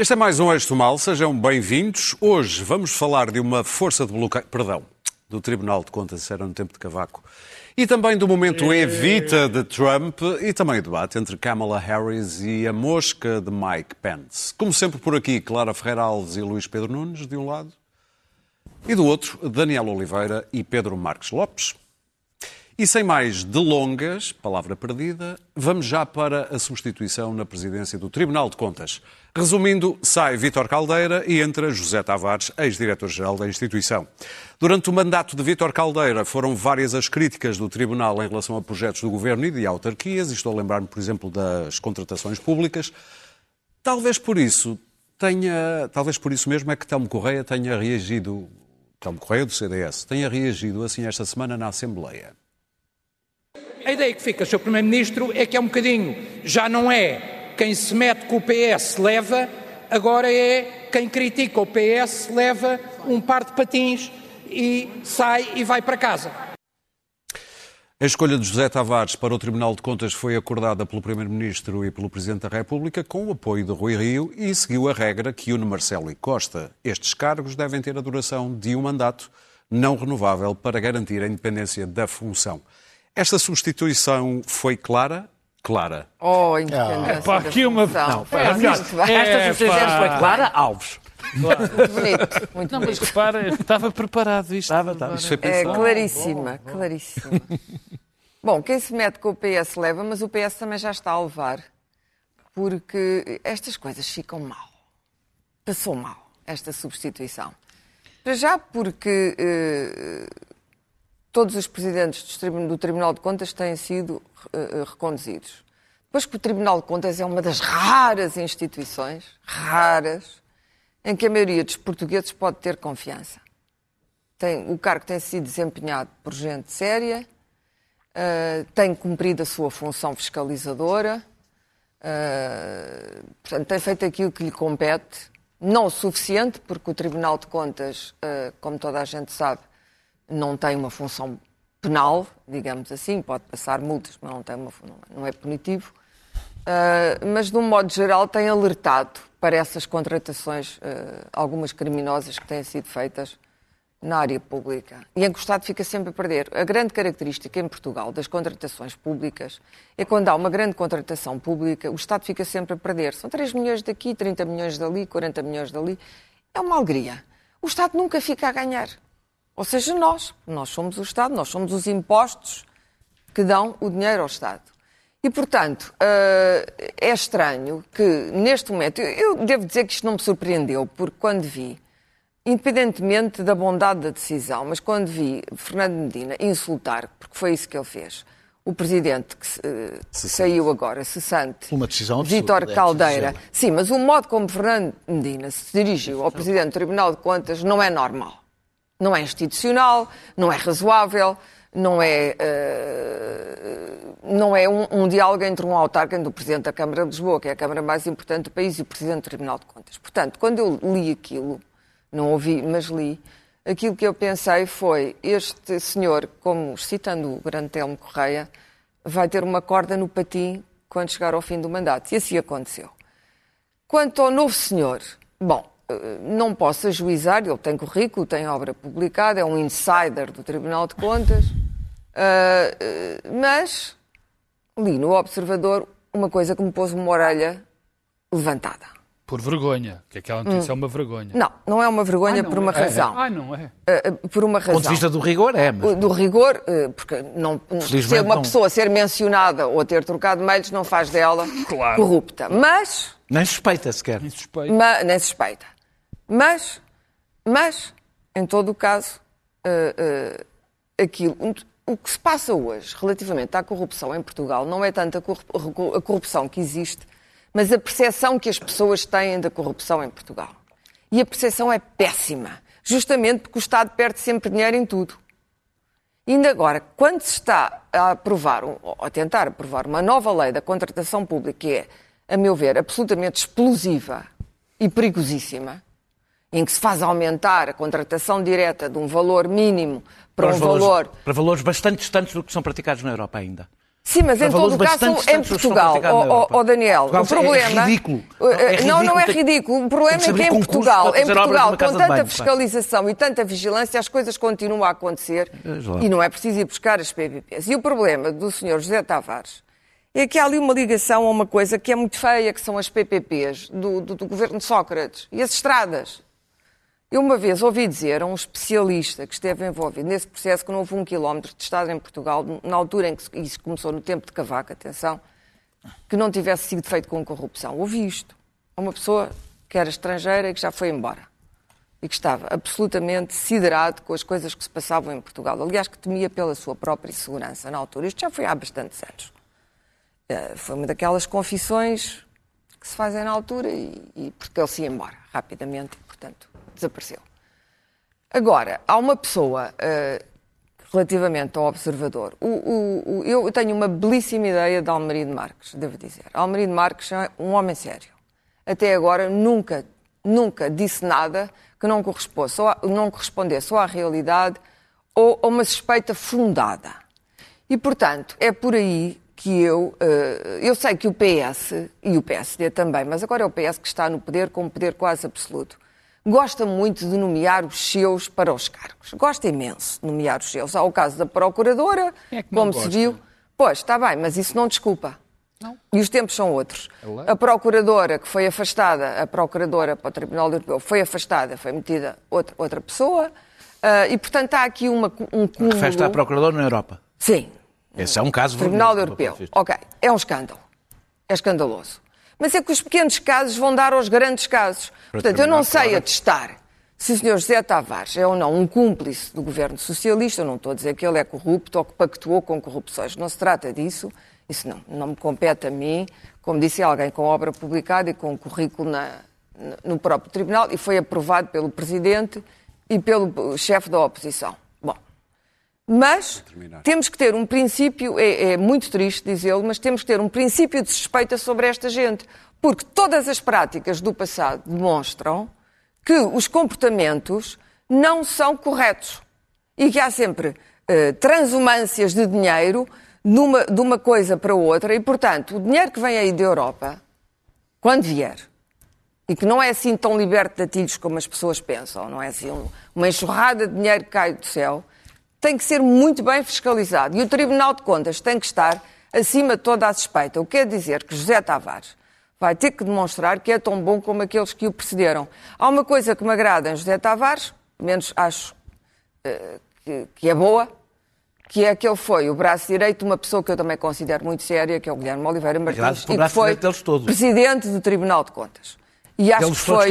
Este é mais um Eixo Mal, sejam bem-vindos. Hoje vamos falar de uma força de bloqueio, perdão, do Tribunal de Contas, era no tempo de Cavaco, e também do momento evita de Trump e também o debate entre Kamala Harris e a mosca de Mike Pence. Como sempre por aqui, Clara Ferreira Alves e Luís Pedro Nunes, de um lado, e do outro, Daniel Oliveira e Pedro Marques Lopes. E sem mais delongas, palavra perdida, vamos já para a substituição na presidência do Tribunal de Contas. Resumindo, sai Vítor Caldeira e entra José Tavares, ex-diretor-geral da instituição. Durante o mandato de Vítor Caldeira foram várias as críticas do Tribunal em relação a projetos do Governo e de autarquias, e estou a lembrar-me, por exemplo, das contratações públicas. Talvez por isso tenha, talvez por isso mesmo é que Telmo Correia tenha reagido, Telmo Correia do CDS, tenha reagido assim esta semana na Assembleia. A ideia que fica, Sr. Primeiro-Ministro, é que é um bocadinho, já não é quem se mete com o PS leva, agora é quem critica o PS leva um par de patins e sai e vai para casa. A escolha de José Tavares para o Tribunal de Contas foi acordada pelo Primeiro-Ministro e pelo Presidente da República com o apoio de Rui Rio e seguiu a regra que une Marcelo e Costa. Estes cargos devem ter a duração de um mandato não renovável para garantir a independência da função. Esta substituição foi clara? Clara. Oh, independência. É, pá, da aqui uma-. Não, É, melhor. É, Esta substituição pá. foi Clara Alves. Muito bonito, muito Não, mas bonito. repara, estava preparado isto. Estava, estava. Isso foi É pensado. claríssima, claríssima. Bom, quem se mete com o PS leva, mas o PS também já está a levar, porque estas coisas ficam mal. Passou mal, esta substituição. Para já porque eh, todos os presidentes do Tribunal de Contas têm sido eh, reconduzidos. Depois que o Tribunal de Contas é uma das raras instituições, raras, em que a maioria dos portugueses pode ter confiança. Tem, o cargo tem sido desempenhado por gente séria, eh, tem cumprido a sua função fiscalizadora, eh, portanto, tem feito aquilo que lhe compete, não o suficiente, porque o Tribunal de Contas, eh, como toda a gente sabe, não tem uma função penal, digamos assim, pode passar multas, mas não, tem uma, não é punitivo. Uh, mas, de um modo geral, tem alertado para essas contratações, uh, algumas criminosas que têm sido feitas na área pública. E em que o Estado fica sempre a perder. A grande característica em Portugal das contratações públicas é quando há uma grande contratação pública, o Estado fica sempre a perder. São 3 milhões daqui, 30 milhões dali, 40 milhões dali. É uma alegria. O Estado nunca fica a ganhar. Ou seja, nós. Nós somos o Estado, nós somos os impostos que dão o dinheiro ao Estado. E, portanto, eh, é estranho que, neste momento, eu devo dizer que isto não me surpreendeu, porque quando vi, independentemente da bondade da decisão, mas quando vi Fernando Medina insultar, porque foi isso que ele fez, o presidente que eh, saiu agora, cessante, Uma decisão Vítor é Caldeira. Sim, mas o modo como Fernando Medina se dirigiu ao presidente do Tribunal de Contas não é normal. Não é institucional, não é razoável, não é, eh, não é um, um diálogo entre um autarca o Presidente da Câmara de Lisboa, que é a Câmara mais importante do país, e o Presidente do Tribunal de Contas. Portanto, quando eu li aquilo, não ouvi, mas li, aquilo que eu pensei foi, este senhor, como citando o grande Telmo Correia, vai ter uma corda no patim quando chegar ao fim do mandato. E assim aconteceu. Quanto ao novo senhor, bom, não posso ajuizar, ele tem currículo, tem obra publicada, é um insider do Tribunal de Contas, eh, eh, mas li no Observador uma coisa que me pôs uma orelha levantada. Por vergonha, que aquela notícia é uma vergonha. Não, não é uma vergonha Ah, por uma é. razão. Ah, não é? Eh, eh, por uma Do razão. ponto de vista do rigor, é, mas Do rigor, eh, porque não, ser uma não. pessoa ser mencionada ou ter trocado mails não faz dela Claro. corrupta. Mas nem suspeita sequer. Nem suspeito. Ma- nem suspeita. Mas, mas, em todo o caso, eh, eh, aquilo, o que se passa hoje relativamente à corrupção em Portugal não é tanto a corru- a corrupção que existe, mas a percepção que as pessoas têm da corrupção em Portugal. E a percepção é péssima, justamente porque o Estado perde sempre dinheiro em tudo. Ainda agora, quando se está a aprovar, ou a tentar aprovar uma nova lei da contratação pública, que é, a meu ver, absolutamente explosiva e perigosíssima, em que se faz aumentar a contratação direta de um valor mínimo para, os um valores, valor para valores bastante distantes do que são praticados na Europa ainda. Sim, mas em todo o caso, em Portugal, Europa. ó, Daniel, o Portugal é problema... ridículo. Eh, É Não, não é ridículo. ridículo. O problema é que em Portugal, para em Portugal com tanta banho, pá. fiscalização e tanta vigilância, as coisas continuam a acontecer lá. e não é preciso ir buscar as PPPs. E o problema do Sr. José Tavares é que há ali uma ligação a uma coisa que é muito feia, que são as PPPs do, do, do governo de Sócrates e as estradas. Eu uma vez ouvi dizer a um especialista que esteve envolvido nesse processo que não houve um quilómetro de estrada em Portugal, na altura em que isso começou no tempo de Cavaco, atenção, que não tivesse sido feito com corrupção. Ouvi isto. A uma pessoa que era estrangeira e que já foi embora. E que estava absolutamente siderado com as coisas que se passavam em Portugal. Aliás, que temia pela sua própria segurança na altura. Isto já foi há bastantes anos. Eh, Foi uma daquelas confissões que se fazem na altura e, e porque ele se ia embora rapidamente portanto, desapareceu. Agora, há uma pessoa, eh, relativamente ao observador, o- o- o- eu tenho uma belíssima ideia de Almerido Marques, devo dizer. Almerido Marques é um homem sério. Até agora nunca, nunca disse nada que não correspondesse, ou, não correspondesse ou à realidade ou a uma suspeita fundada. E, portanto, é por aí que eu. eh, eu sei que o PS, e o PSD também, mas agora é o PS que está no poder com um poder quase absoluto, gosta muito de nomear os seus para os cargos. Gosta imenso de nomear os seus. Há o caso da Procuradora, é como se gosta? viu. Pois, está bem, mas isso não desculpa. Não. E os tempos são outros. lei. A procuradora que foi afastada, a procuradora para o Tribunal Europeu foi afastada, foi metida outra, outra pessoa, ah, e portanto há aqui uma, um cúmulo. Festa a Procurador na Europa. Sim, Esse é um caso Tribunal Europeu. Ok, é um escândalo. É escandaloso. Mas é que os pequenos casos vão dar aos grandes casos. Portanto, eu não sei atestar se o Sr. José Tavares é ou não um cúmplice do governo socialista. Eu não estou a dizer que ele é corrupto ou que pactuou com corrupções. Não se trata disso. Isso não, não me compete a mim. Como disse alguém com obra publicada e com currículo na- no próprio Tribunal e foi aprovado pelo Presidente e pelo chefe da oposição. Mas temos que ter um princípio, é, é muito triste dizê-lo, mas temos que ter um princípio de suspeita sobre esta gente. Porque todas as práticas do passado demonstram que os comportamentos não são corretos. E que há sempre eh, transumâncias de dinheiro numa- de uma coisa para outra. E, portanto, o dinheiro que vem aí da Europa, quando vier, e que não é assim tão liberto de atilhos como as pessoas pensam, não é assim um- uma enxurrada de dinheiro que cai do céu, tem que ser muito bem fiscalizado. E o Tribunal de Contas tem que estar acima de toda a suspeita. O que quer dizer que José Tavares vai ter que demonstrar que é tão bom como aqueles que o precederam. Há uma coisa que me agrada em José Tavares, menos acho eh, que, que é boa, que é que ele foi o braço direito de uma pessoa que eu também considero muito séria, que é o Guilherme Oliveira Martins, e que braço foi direito deles todos. presidente do Tribunal de Contas. E acho que foi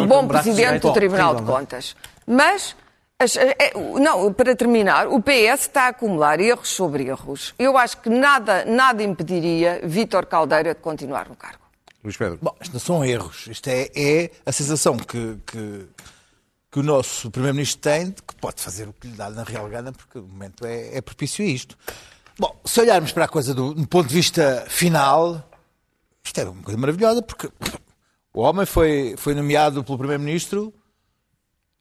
um bom presidente do Tribunal de é? Contas. Mas, as- é, não, para terminar, o PS está a acumular erros sobre erros. Eu acho que nada, nada impediria Vítor Caldeira de continuar no cargo. Luís Pedro. Bom, isto não são erros. Isto é, é a sensação que, que, que o nosso Primeiro-Ministro tem de que pode fazer o que lhe dá na real gana, porque o momento é, é propício a isto. Bom, se olharmos para a coisa do, do ponto de vista final, isto é uma coisa maravilhosa, porque o homem foi, foi nomeado pelo Primeiro-Ministro,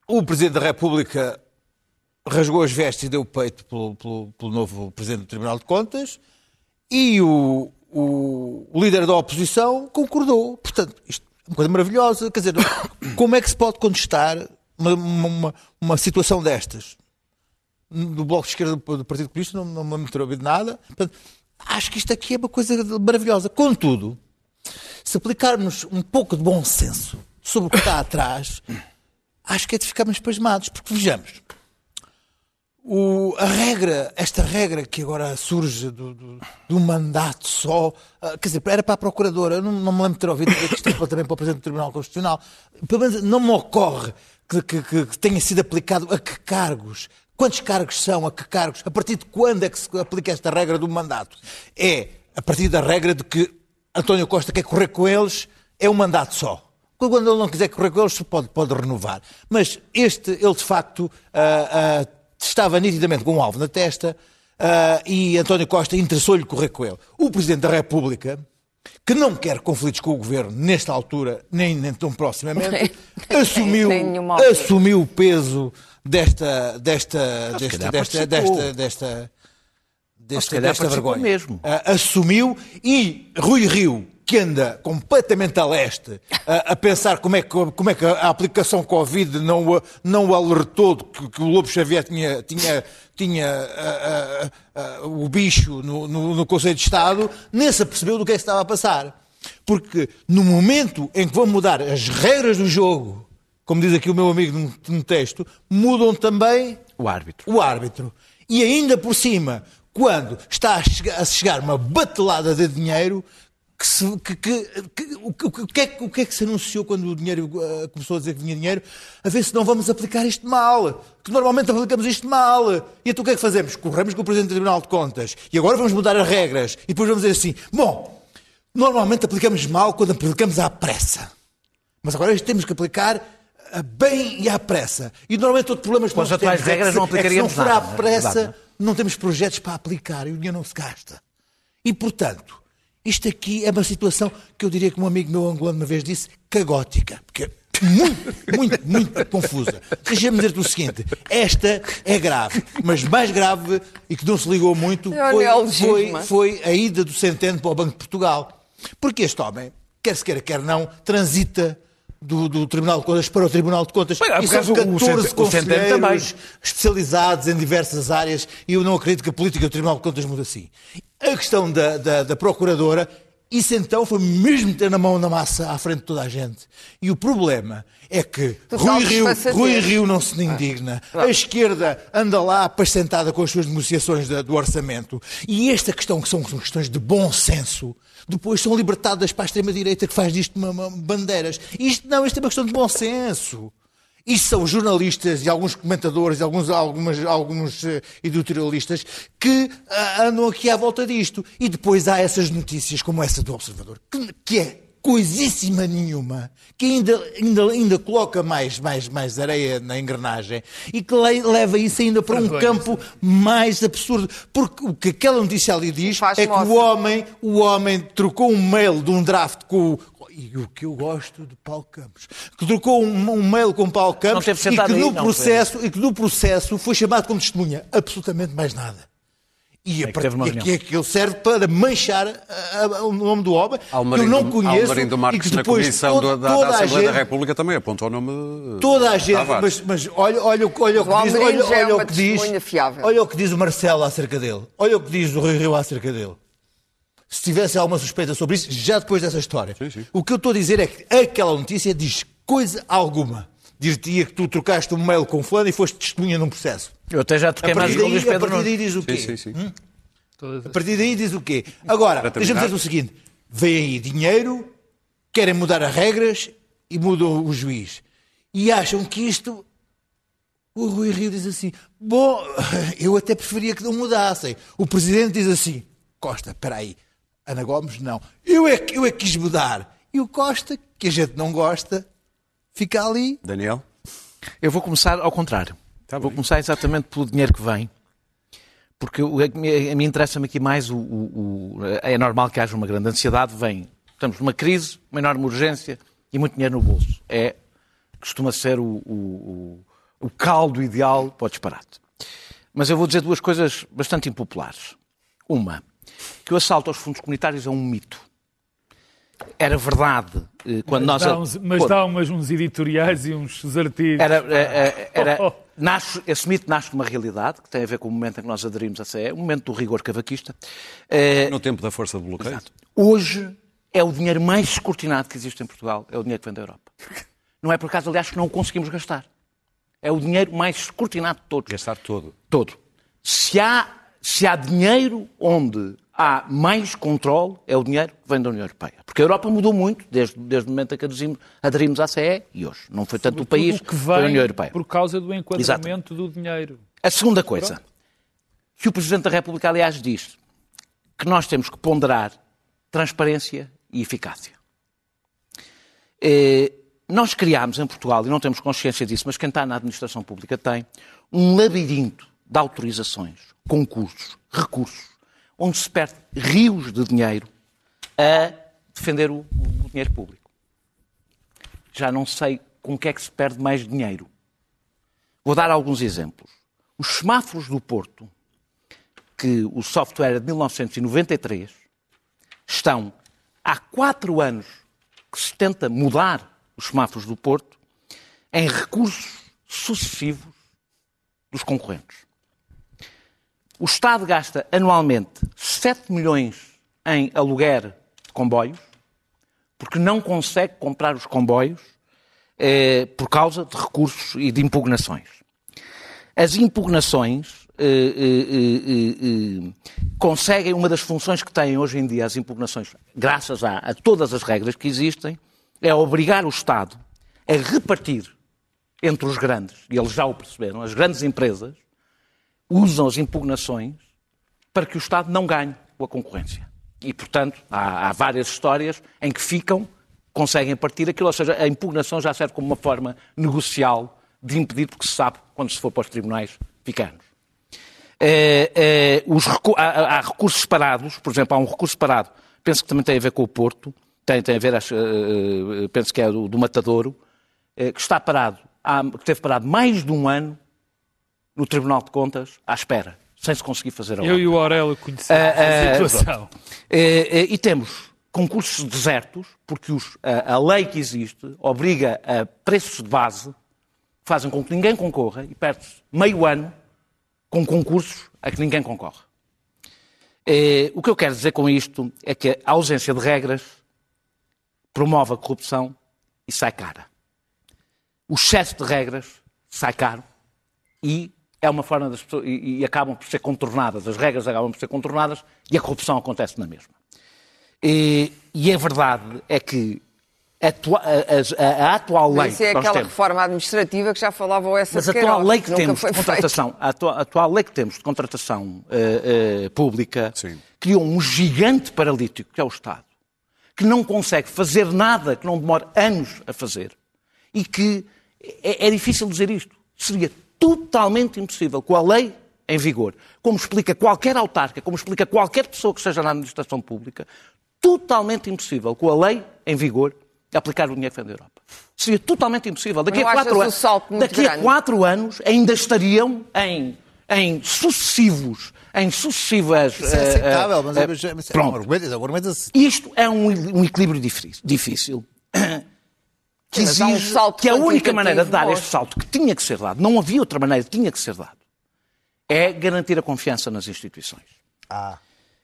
o Presidente da República rasgou as vestes e deu o peito pelo, pelo- pelo novo Presidente do Tribunal de Contas e o, o- líder da oposição concordou. Portanto, isto é uma coisa maravilhosa. Quer dizer, como é que se pode contestar uma, uma, uma situação destas? Do Bloco de Esquerda do Partido Comunista não, não me lembro de nada. Portanto, acho que isto aqui é uma coisa maravilhosa. Contudo, se aplicarmos um pouco de bom senso sobre o que está atrás, acho que é de ficarmos pasmados. Porque vejamos, o- a regra, esta regra que agora surge do, do, do mandato só, ah, quer dizer, era para a Procuradora, não, não me lembro de ter ouvido dizer que isto é para- também para o Presidente do Tribunal Constitucional, pelo menos não me ocorre que, que- que- que tenha sido aplicado a que cargos, quantos cargos são, a que cargos, a partir de quando é que se aplica esta regra do mandato? É a partir da regra de que António Costa quer correr com eles, é um mandato só. Quando ele não quiser correr com eles, pode, pode renovar. Mas este, ele de facto ah, ah, estava nitidamente com um alvo na testa ah, e António Costa interessou-lhe correr com ele. O Presidente da República, que não quer conflitos com o Governo nesta altura, nem, nem tão proximamente, assumiu, assumiu o peso desta, desta, desta, desta, desta, desta, desta participou vergonha. mesmo. Assumiu e Rui Rio, que anda completamente a leste, a, a pensar como é, que, como é que a aplicação Covid não, o- não o alertou de que, que o Lobo Xavier tinha, tinha, tinha ah, ah, o bicho no, no, no Conselho de Estado, nem se apercebeu do que é que estava a passar. Porque no momento em que vão mudar as regras do jogo, como diz aqui o meu amigo no, no texto, mudam também O árbitro. o árbitro. E ainda por cima, quando está a chegar, a chegar uma batelada de dinheiro, que se- que- que- o, que- é, que- o que é que se anunciou quando o dinheiro eh, começou a dizer que vinha dinheiro? A ver se não vamos aplicar isto mal. Que normalmente aplicamos isto mal. E então o que é que fazemos? Corremos com o Presidente do Tribunal de Contas. E agora vamos mudar as regras. E depois vamos dizer assim: bom, normalmente aplicamos mal quando aplicamos à pressa. Mas agora temos que aplicar ah, bem e à pressa. E normalmente outro problema Com as atuais é regras se- não é que se aplicaríamos não for à pressa, verdade, não temos projetos para aplicar e o dinheiro não se gasta. E, portanto, isto aqui é uma situação que eu diria que um amigo meu angolano uma vez disse cagótica. Porque é muito, muito, muito confusa. Deixa-me dizer-te o seguinte: esta é grave, mas mais grave e que não se ligou muito É foi, neologismo. foi, foi a ida do Centeno para o Banco de Portugal. Porque este homem, quer se queira, quer não, transita do, do Tribunal de Contas para o Tribunal de Contas. Bem, há e são bocado o 14 Centeno- o Centeno também. conselheiros especializados em diversas áreas e eu não acredito que a política do Tribunal de Contas mude assim. A questão da, da, da Procuradora, isso então foi mesmo ter na mão na massa à frente de toda a gente. E o problema é que Rui Rio. Rui Rio não se indigna. A esquerda anda lá apacentada com as suas negociações da- do orçamento. E esta questão, que são questões de bom senso, depois são libertadas para a extrema-direita que faz disto uma, uma- bandeiras. Isto não, isto é uma questão de bom senso. Isto são jornalistas e alguns comentadores e alguns, algumas, alguns eh, editorialistas que ah, andam aqui à volta disto. E depois há essas notícias como essa do Observador, que, que é coisíssima nenhuma, que ainda, ainda, ainda coloca mais, mais, mais areia na engrenagem e que le- leva isso ainda para um campo mais absurdo. Porque o que aquela notícia ali diz é que o homem, o homem trocou um mail de um draft com o. E o que eu gosto de Paulo Campos, que trocou um, um mail com Paulo Campos e que, aí, no não, processo, e que no processo foi chamado como testemunha. Absolutamente mais nada. E, a que part- teve uma e reunião. aqui é que ele serve para manchar a- a- o nome do homem, que eu não conheço. Almarindo e Marques que na depois Comissão to- da, da- toda da a Assembleia da gente- República também apontou o nome Toda a gente, mas, mas olha, olha, o- olha o que diz, olha, é olha o que diz, olha o que diz o Marcelo acerca dele, olha o que diz o Rui Rio acerca dele. Se tivesse alguma suspeita sobre isso, já depois dessa história. Sim, sim. O que eu estou a dizer é que aquela notícia diz coisa alguma. Diz-te que tu trocaste um mail com fulano e foste testemunha num processo. Eu até já A toquei mais partir, com o Luís a Pedro partir Nunes. daí diz o quê? Sim, sim, sim. Todas A partir daí diz o quê? Agora, deixa-me dizer o seguinte: vem aí dinheiro, querem mudar as regras e mudam o juiz. E acham que isto. O Rui Rio diz assim: Bom, eu até preferia que não mudassem. O presidente diz assim: Costa, espera aí. Ana Gomes, não. Eu é, eu é que quis mudar. E o Costa, que a gente não gosta, fica ali. Daniel? Eu vou começar ao contrário. Tá vou bem. começar exatamente pelo dinheiro que vem. Porque a mim interessa-me aqui mais o, o- o- É normal que haja uma grande ansiedade. Vem, estamos numa crise, uma enorme urgência e muito dinheiro no bolso. É, costuma ser o, o- o- o caldo ideal para o disparate. Mas eu vou dizer duas coisas bastante impopulares. Uma, que o assalto aos fundos comunitários é um mito. Era verdade eh, quando Mas nós... dá, uns, mas Pô, dá umas, uns editoriais e uns artigos. Era, era, era- Oh, oh. nasce, esse mito nasce de uma realidade que tem a ver com o momento em que nós aderimos à CE, o momento do rigor cavaquista. Eh, No tempo da força de bloqueio? hoje é o dinheiro mais escrutinado que existe em Portugal, é o dinheiro que vem da Europa. Não é por acaso, aliás, que não o conseguimos gastar. É o dinheiro mais escrutinado de todos. Gastar todo. Todo. Se há, se há dinheiro onde há mais controle, é o dinheiro que vem da União Europeia. Porque a Europa mudou muito desde, desde o momento em que aderimos, à CE e hoje. Não foi tanto o país, que foi a vem União Europeia. por causa do enquadramento do dinheiro. A segunda coisa, que o Presidente da República, aliás, diz que nós temos que ponderar transparência e eficácia. Eh, nós criámos em Portugal, e não temos consciência disso, mas quem está na administração pública tem, um labirinto de autorizações, concursos, recursos, onde se perde rios de dinheiro a defender o, o dinheiro público. Já não sei com que é que se perde mais dinheiro. Vou dar alguns exemplos. Os semáforos do Porto que o software é de 1993, estão há quatro anos que se tenta mudar os semáforos do Porto em recursos sucessivos dos concorrentes. O Estado gasta anualmente 7 milhões em aluguer de comboios, porque não consegue comprar os comboios eh, por causa de recursos e de impugnações. As impugnações eh, eh, conseguem, uma das funções que têm hoje em dia as impugnações, graças a, a todas as regras que existem, é obrigar o Estado a repartir entre os grandes, e eles já o perceberam, as grandes empresas usam as impugnações para que o Estado não ganhe com a concorrência. E, portanto, há, há várias histórias em que ficam, conseguem partir aquilo, ou seja, a impugnação já serve como uma forma negocial de impedir, porque se sabe, quando se for para os tribunais, fica anos. É, é, os, há, há, recursos parados, por exemplo, há um recurso parado, penso que também tem a ver com o Porto, tem, tem a ver, acho, uh, penso que é do, do Matadouro, que está parado, há, que teve parado mais de um ano no Tribunal de Contas à espera, sem se conseguir fazer a Eu e o Aurélio conhecemos uh, a situação. e temos concursos desertos, porque os, a, a lei que existe obriga a preços de base, fazem com que ninguém concorra e perde-se meio ano com concursos a que ninguém concorre. É, o que eu quero dizer com isto é que a ausência de regras promove a corrupção e sai cara. O excesso de regras sai caro e é uma forma das pessoas, e, e, acabam por ser contornadas, as regras acabam por ser contornadas e a corrupção acontece na mesma. E, e a verdade é que Atua, a, a, a, atual lei. Isso é aquela temos, reforma administrativa que já falava o essa Mas a atual lei que temos de contratação, a atual, a atual, lei que temos de contratação uh, uh, pública Sim. criou um gigante paralítico, que é o Estado, que não consegue fazer nada, que não demora anos a fazer. E que é, é difícil dizer isto. Seria totalmente impossível com a lei em vigor, como explica qualquer autarca, como explica qualquer pessoa que esteja na administração pública, totalmente impossível com a lei em vigor aplicar o dinheiro que vem da Europa. Seria totalmente impossível. Daqui, a quatro, an... Daqui a quatro anos ainda estariam em, em sucessivos em sucessivas. Isso é aceitável, uh, uh, mas, é, mas pronto. É Isto é um, um equilíbrio difícil. Que exige um que a única maneira de dar este salto, que tinha que ser dado, não havia outra maneira, tinha que ser dado, é garantir a confiança nas instituições. Ah.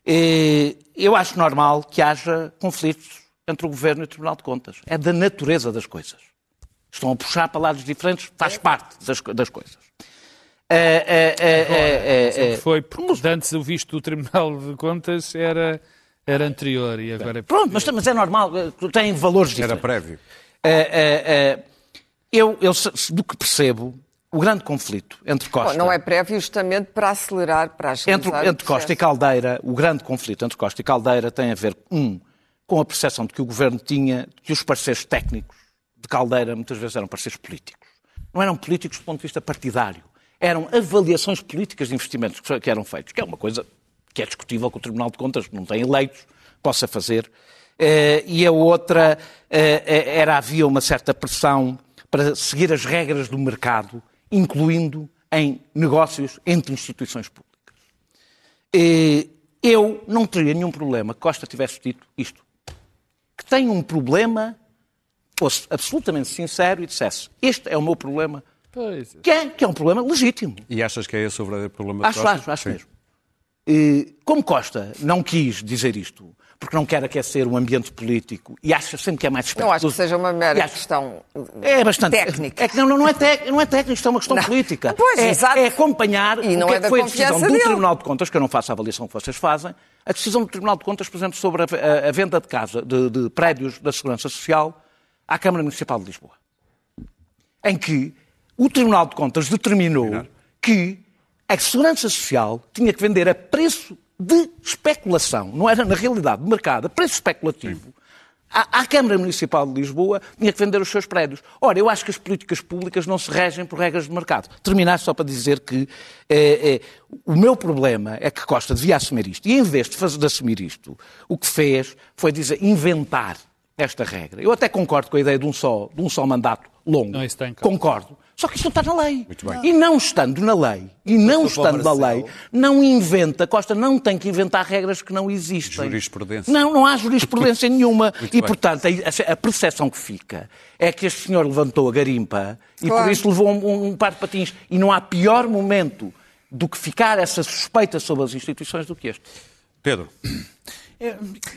Eu acho normal que haja conflitos entre o Governo e o Tribunal de Contas. É da natureza das coisas. Estão a puxar para lados diferentes, faz parte das, das coisas. É, é, é, foi, porque antes o visto do Tribunal de Contas era, era anterior e agora é... Pronto, mas, mas é normal, tem valores diferentes. Era prévio. Eu, eu, do que percebo, o grande conflito entre Costa... Bom, não é prévio justamente para acelerar, para agilizar Entre, entre Costa e Caldeira, o grande conflito entre Costa e Caldeira tem a ver, um, com a percepção de que o governo tinha que os parceiros técnicos de Caldeira muitas vezes eram parceiros políticos. Não eram políticos do ponto de vista partidário. Eram avaliações políticas de investimentos que eram feitos, que é uma coisa que é discutível que o Tribunal de Contas, que não tem eleitos, possa fazer. Eh, e a outra eh, eh, era havia uma certa pressão para seguir as regras do mercado, incluindo em negócios entre instituições públicas. Eu não teria nenhum problema que Costa tivesse dito isto que tem um problema, fosse absolutamente sincero e dissesse: Este é o meu problema, pois. Que, é, que é um problema legítimo. E achas que é esse o verdadeiro problema acho, Acho, acho mesmo. E, como Costa não quis dizer isto, porque não quer aquecer um ambiente político e acha sempre que é mais esperto. Não acho que seja uma mera acho... questão é bastante... técnica. É que não, não, é tec... não é técnica, isto é uma questão não. política. Pois, é, exato. é acompanhar e não o que, é que foi a decisão dele. do Tribunal de Contas, que eu não faço a avaliação que vocês fazem, a decisão do Tribunal de Contas, por exemplo, sobre a, a, a venda de casa, de, de prédios da Segurança Social à Câmara Municipal de Lisboa. Em que o Tribunal de Contas determinou que a Segurança Social tinha que vender a preço de especulação, não era na realidade de mercado, a preço especulativo, à, à, Câmara Municipal de Lisboa tinha que vender os seus prédios. Ora, eu acho que as políticas públicas não se regem por regras de mercado. Terminar só para dizer que eh, eh, o meu problema é que Costa devia assumir isto. E em vez de, fazer, de assumir isto, o que fez foi dizer, inventar esta regra. Eu até concordo com a ideia de um só, de um só mandato longo. Não, isso tem concordo. Só que isso não está na lei. E não estando na lei, e não estando na lei, não inventa, Costa não tem que inventar regras que não existem. Jurisprudência. Não, não há jurisprudência nenhuma. e, bem. portanto, a, a percepção que fica é que este senhor levantou a garimpa e Claro. por isso levou um, um par de patins. E não há pior momento do que ficar essa suspeita sobre as instituições do que este. Pedro,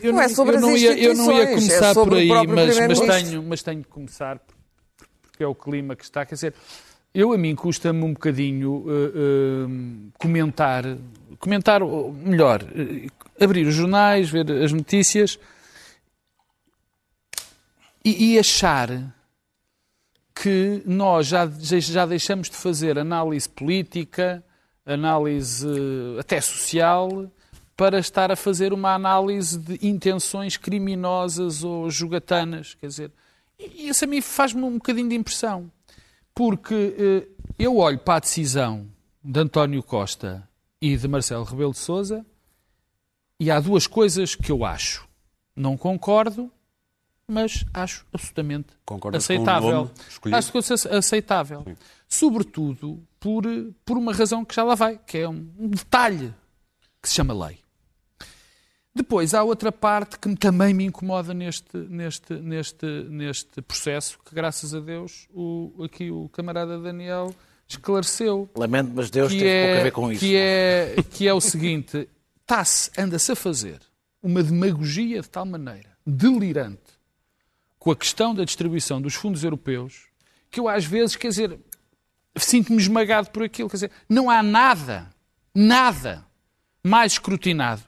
Eu Não é sobre eu as não ia, eu não ia instituições, é começar sobre por aí, mas, mas, tenho, mas tenho que começar porque é o clima que está. Quer dizer, eu a mim custa-me um bocadinho eh, eh, comentar, comentar, ou melhor, eh, abrir os jornais, ver as notícias e, e achar que nós já, já deixamos de fazer análise política, análise até social, para estar a fazer uma análise de intenções criminosas ou jogatanas. Quer dizer, e isso a mim faz-me um bocadinho de impressão. Porque eh, eu olho para a decisão de António Costa e de Marcelo Rebelo de Sousa e há duas coisas que eu acho. Não concordo, mas acho absolutamente Concordas aceitável. acho que é aceitável. Sobretudo por, por uma razão que já lá vai, que é um detalhe que se chama lei. Depois há outra parte que também me incomoda neste, neste, neste, neste processo, que graças a Deus o, aqui o camarada Daniel esclareceu Lamento, mas Deus teve pouco a é, ver com isso. que é, que é o seguinte: está-se, anda-se a fazer uma demagogia de tal maneira delirante com a questão da distribuição dos fundos europeus que eu às vezes, quer dizer, sinto-me esmagado por aquilo. Quer dizer, não há nada, nada mais escrutinado.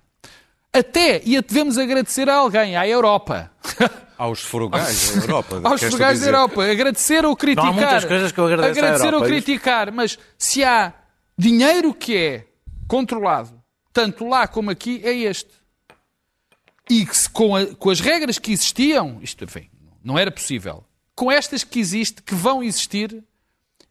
Até, e devemos agradecer a alguém, à Europa. aos frugais da Europa. aos frugais da? Europa. Agradecer ou criticar. Não há muitas coisas que eu agradeço à Agradecer Europa, ou é criticar. Mas se há dinheiro que é controlado, tanto lá como aqui, é este. E que se com, a- com as regras que existiam, isto enfim, não era possível. Com estas que existe, que vão existir,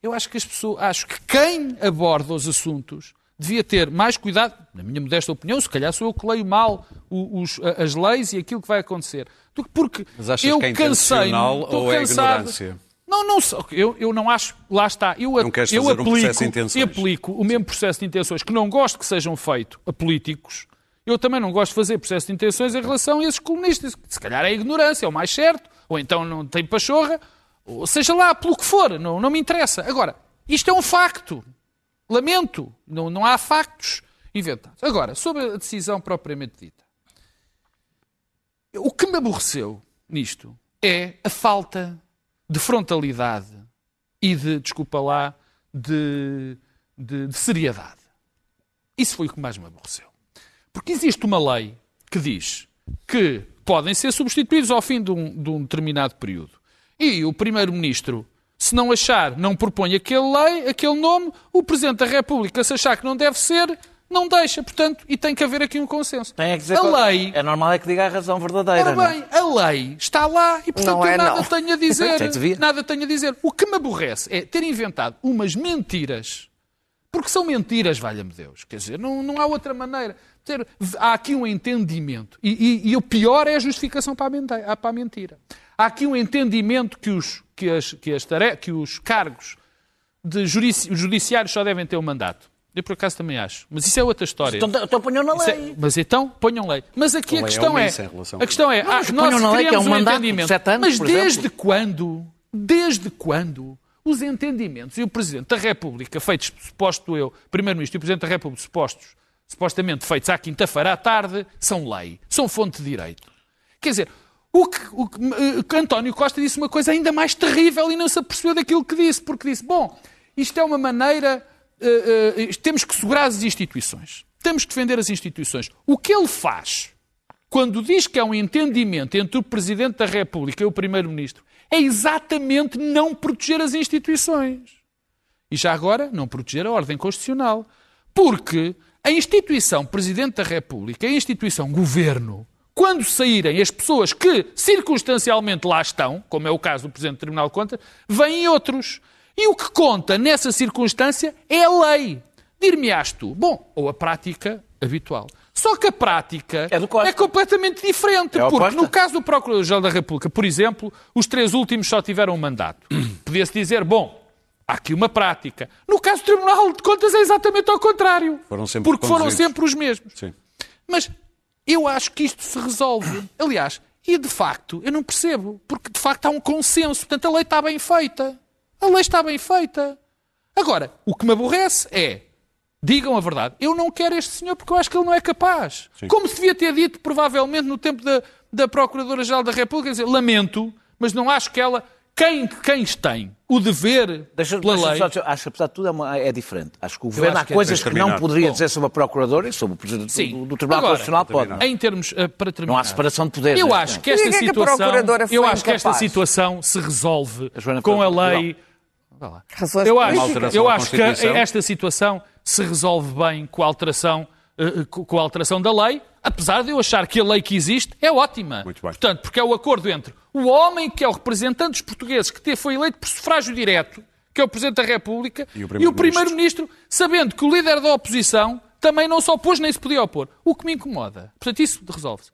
eu acho que as pessoas, acho que quem aborda os assuntos devia ter mais cuidado, na minha modesta opinião, se calhar sou eu que leio mal os- as leis e aquilo que vai acontecer. Do que Porque Mas achas eu que é cansei ou é ignorância? Não, não, eu, eu não acho, lá está, eu, Não eu fazer um aplico, processo de intenções? aplico o mesmo processo de intenções que não gosto que sejam feitos a políticos, eu também não gosto de fazer processo de intenções em relação a esses comunistas. Se calhar é ignorância, é o mais certo, ou então não tem pachorra, ou seja lá, pelo que for, não, não me interessa. Agora, isto é um facto. Lamento, não, não há factos inventados. Agora, sobre a decisão propriamente dita. O que me aborreceu nisto é a falta de frontalidade e de, desculpa lá, de, de- de seriedade. Isso foi o que mais me aborreceu. Porque existe uma lei que diz que podem ser substituídos ao fim de um, de um determinado período. E o Primeiro-Ministro, se não achar, não propõe aquele lei, aquele nome, o Presidente da República, se achar que não deve ser, não deixa. Portanto, e tem que haver aqui um consenso. Tem é que dizer a qual- lei É normal é que diga a razão verdadeira. Ora não é? bem, a lei está lá e, portanto, Não é, eu nada não. tenho a dizer. Nada tenho a dizer. O que me aborrece é ter inventado umas mentiras, porque são mentiras, valha-me Deus. Quer dizer, não, não há outra maneira. Ter- há aqui um entendimento. E, e- e o pior é a justificação para a mentira. A. Há aqui um entendimento que os, que as, que as tare- que os cargos de judici- os judiciários só devem ter um mandato. Eu, por acaso, também acho. Mas isso é outra história. Então, então ponham na é- lei. mas então ponham lei. Mas aqui A a, é questão é, a questão é, ah, mas nós ponham na lei que é criamos um um mandato entendimento. anos, mas desde exemplo. quando, desde quando os entendimentos e o Presidente da República, feitos, suposto eu, Primeiro-Ministro e o Presidente da República, supostos, supostamente feitos à quinta-feira à tarde, são lei, são fonte de direito. Quer dizer, o que, o que, eh, António Costa disse uma coisa ainda mais terrível e não se apercebeu daquilo que disse, porque disse, bom, isto é uma maneira, eh, eh, temos que segurar as instituições, temos que defender as instituições. O que ele faz quando diz que há um entendimento entre o Presidente da República e o Primeiro-Ministro, é exatamente não proteger as instituições. E já agora, não proteger a ordem constitucional. Porque a instituição Presidente da República, a instituição Governo, quando saírem as pessoas que circunstancialmente lá estão, como é o caso do Presidente do Tribunal de Contas, vêm outros. E o que conta nessa circunstância é a lei. Dir-me-ás tu, bom, ou a prática habitual. Só que a prática É é completamente diferente. É porque no caso do Procurador-Geral da República, por exemplo, os três últimos só tiveram um mandato. Podia-se dizer, bom, Há aqui uma prática. No caso do Tribunal de Contas é exatamente ao contrário. Foram sempre porque foram sempre os mesmos. Sim. Mas eu acho que isto se resolve. Aliás, e de facto, eu não percebo, porque de facto há um consenso. Portanto, a lei está bem feita. A lei está bem feita. Agora, o que me aborrece é, digam a verdade, eu não quero este senhor porque eu acho que ele não é capaz. Como se devia ter dito, provavelmente, no tempo da, da Procuradora-Geral da República, dizer, lamento, mas não acho que ela, quem, quem tem o dever Deixa, pela deixa lei... só acho que, apesar de tudo, é, uma- é diferente. Acho que o governo há que é coisas que não poderia Bom. dizer sobre a Procuradora e sobre o Presidente Sim. do, do Tribunal Agora, Constitucional. Pode. Em termos, eh, para terminar, Não há separação de poderes. Eu acho que esta que situação, foi eu acho que esta situação se resolve A com a lei. Eu acho, eu acho que esta situação se resolve bem com a alteração, com com a alteração da lei, apesar de eu achar que a lei que existe é ótima. Muito bem. Portanto, porque é o acordo entre o homem que é o representante dos portugueses, que foi eleito por sufrágio direto, que é o Presidente da República, E o Primeiro-Ministro. Primeiro-Ministro, sabendo que o líder da oposição também não se opôs nem se podia opor. O que me incomoda. Portanto, isso resolve-se.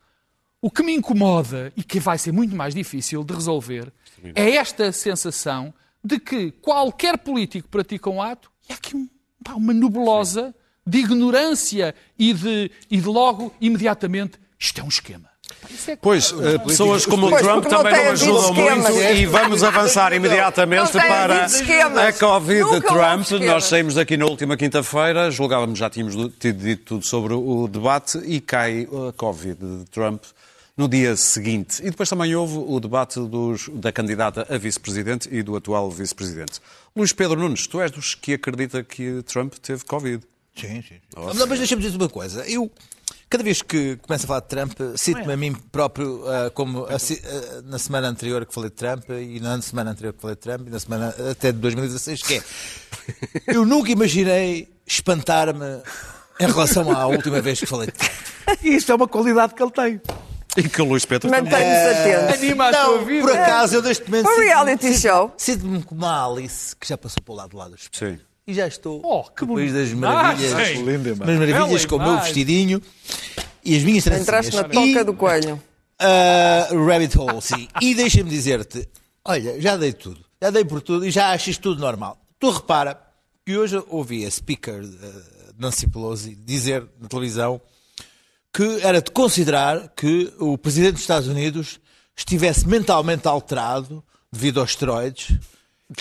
O que me incomoda e que vai ser muito mais difícil de resolver é esta sensação de que qualquer político pratica um ato e há aqui um- pá, uma nebulosa de ignorância e de, e de logo, imediatamente, isto é um esquema. É- Pois, eh, pessoas como o Trump não também não havido ajudam esquemas. muito e vamos avançar imediatamente Não para a Covid de Trump. Nós saímos daqui na última quinta-feira, julgávamos já tínhamos tido dito tudo sobre o debate e cai a Covid de Trump no dia seguinte. E depois também houve o debate dos- da candidata a vice-presidente e do atual vice-presidente. Luís Pedro Nunes, tu és dos que acredita que Trump teve Covid. Sim, sim. Não, mas deixa-me dizer uma coisa. Eu, cada vez que começo a falar de Trump, cito-me a mim próprio ah, como a ah, na semana anterior que falei de Trump e na semana anterior que falei de Trump e na semana até de 2016, que é eu nunca imaginei espantar-me em relação à última vez que falei de Trump. E isto é uma qualidade que ele tem. E que o Luís Pedro também. Mantém-nos atentos. Anima a Não, tua vida. por acaso eu neste momento Um sinto-me- reality sinto- show. Sinto-me como a Alice que já passou para o lado do lado. Sim. E já estou Oh, que no país bonito. das maravilhas, Ah. Linda, das maravilhas com o meu vestidinho e as minhas trancinhas. Entraste na E- toca do coelho. Uh, rabbit hole, sim. E deixa-me dizer-te, olha, já dei tudo. Já dei por tudo e já acho isto tudo normal. Tu repara que hoje ouvi a speaker uh, Nancy Pelosi dizer na televisão que era de considerar que o presidente dos Estados Unidos estivesse mentalmente alterado devido aos esteroides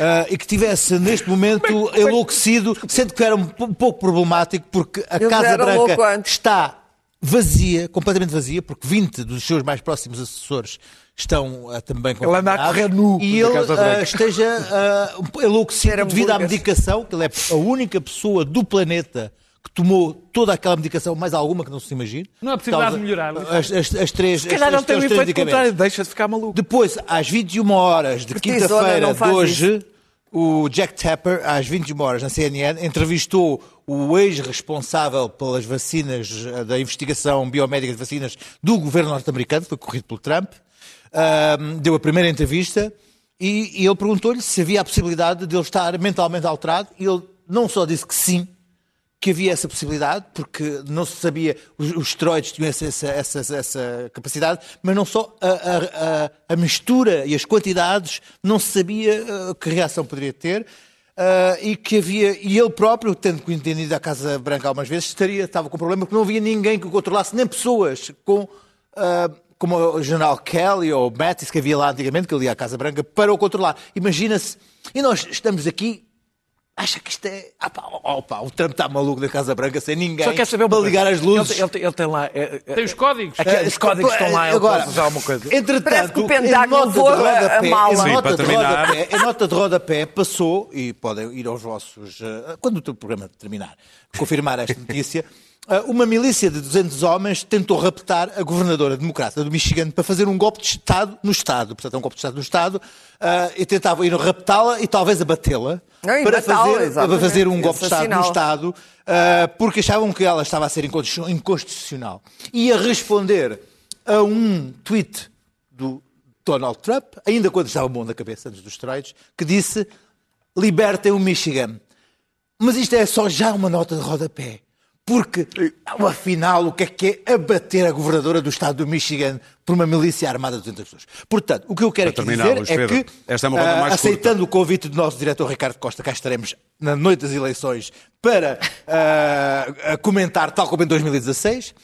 uh, e que tivesse neste momento enlouquecido, sendo que era um, pouco problemático porque a Casa Branca está vazia, completamente vazia, porque 20 dos seus mais próximos assessores estão ah, também Ele anda a correr nu e ele ah, esteja pouco enlouquecido devido à medicação, que ele é a única pessoa do planeta que tomou toda aquela medicação, mais alguma que não se imagine. Não há possibilidade Causa- de melhorar. As, as, as três. Se calhar as, não as, tem o efeito contrário, deixa de ficar maluco. Depois, às 21 horas de quinta-feira de hoje, o Jack Tapper, às 21 horas na CNN, entrevistou o ex-responsável pelas vacinas, eh, da investigação biomédica de vacinas do governo norte-americano, que foi corrido pelo Trump, Ahm, deu a primeira entrevista e, e ele perguntou-lhe se havia a possibilidade de ele estar mentalmente alterado e ele não só disse que sim, que havia essa possibilidade, porque não se sabia, os, os esteroides tinham essa, essa, essa, essa capacidade, mas não só a, a- a- mistura e as quantidades, não se sabia ah, que reação poderia ter. ah, e que havia, e ele próprio, tendo entendido a Casa Branca algumas vezes, estaria, estava com problema porque não havia ninguém que o controlasse, nem pessoas com, ah, como o general Kelly ou Mattis que havia lá antigamente, que ele ia à Casa Branca, para o controlar. Imagina-se, e nós estamos aqui Acha que isto é. Ah, pá, oh, pá, o Trump está maluco na Casa Branca sem ninguém Só quer saber uma para ligar as luzes. Ele, ele tem- ele tem lá. é- é- Tem os códigos. Aqueles códigos que estão lá, ele Agora, pode usar alguma coisa. Entretanto, Parece que o em pentáculo nota de voa a- a mala. em Sim, nota para de terminar. rodapé- Em nota de rodapé passou, e podem ir aos vossos. eh, Quando o teu programa terminar, confirmar esta notícia. Eh, Uma milícia de 200 homens tentou raptar a governadora democrata do Michigan para fazer um golpe de Estado no Estado. Portanto, é um golpe de Estado no Estado. eh, E tentavam ir raptá-la e talvez abatê-la. Para fazer, para fazer um golpe de Estado no. Estado. ah, porque achavam que ela estava a ser inconstitu- inconstitucional. E a responder a um tweet do Donald Trump, ainda quando estava bom da cabeça, antes dos esteroides, que disse libertem o Michigan. Mas isto é só já uma nota de rodapé. Porque, afinal, o que é que é abater a governadora do estado do Michigan por uma milícia armada de 200 pessoas. Portanto, o que eu quero aqui terminar, dizer Luís é Pedro, que, esta é uma ronda mais aceitando o convite do nosso diretor Ricardo Costa, cá estaremos na noite das eleições para ah, comentar, tal como em 2016,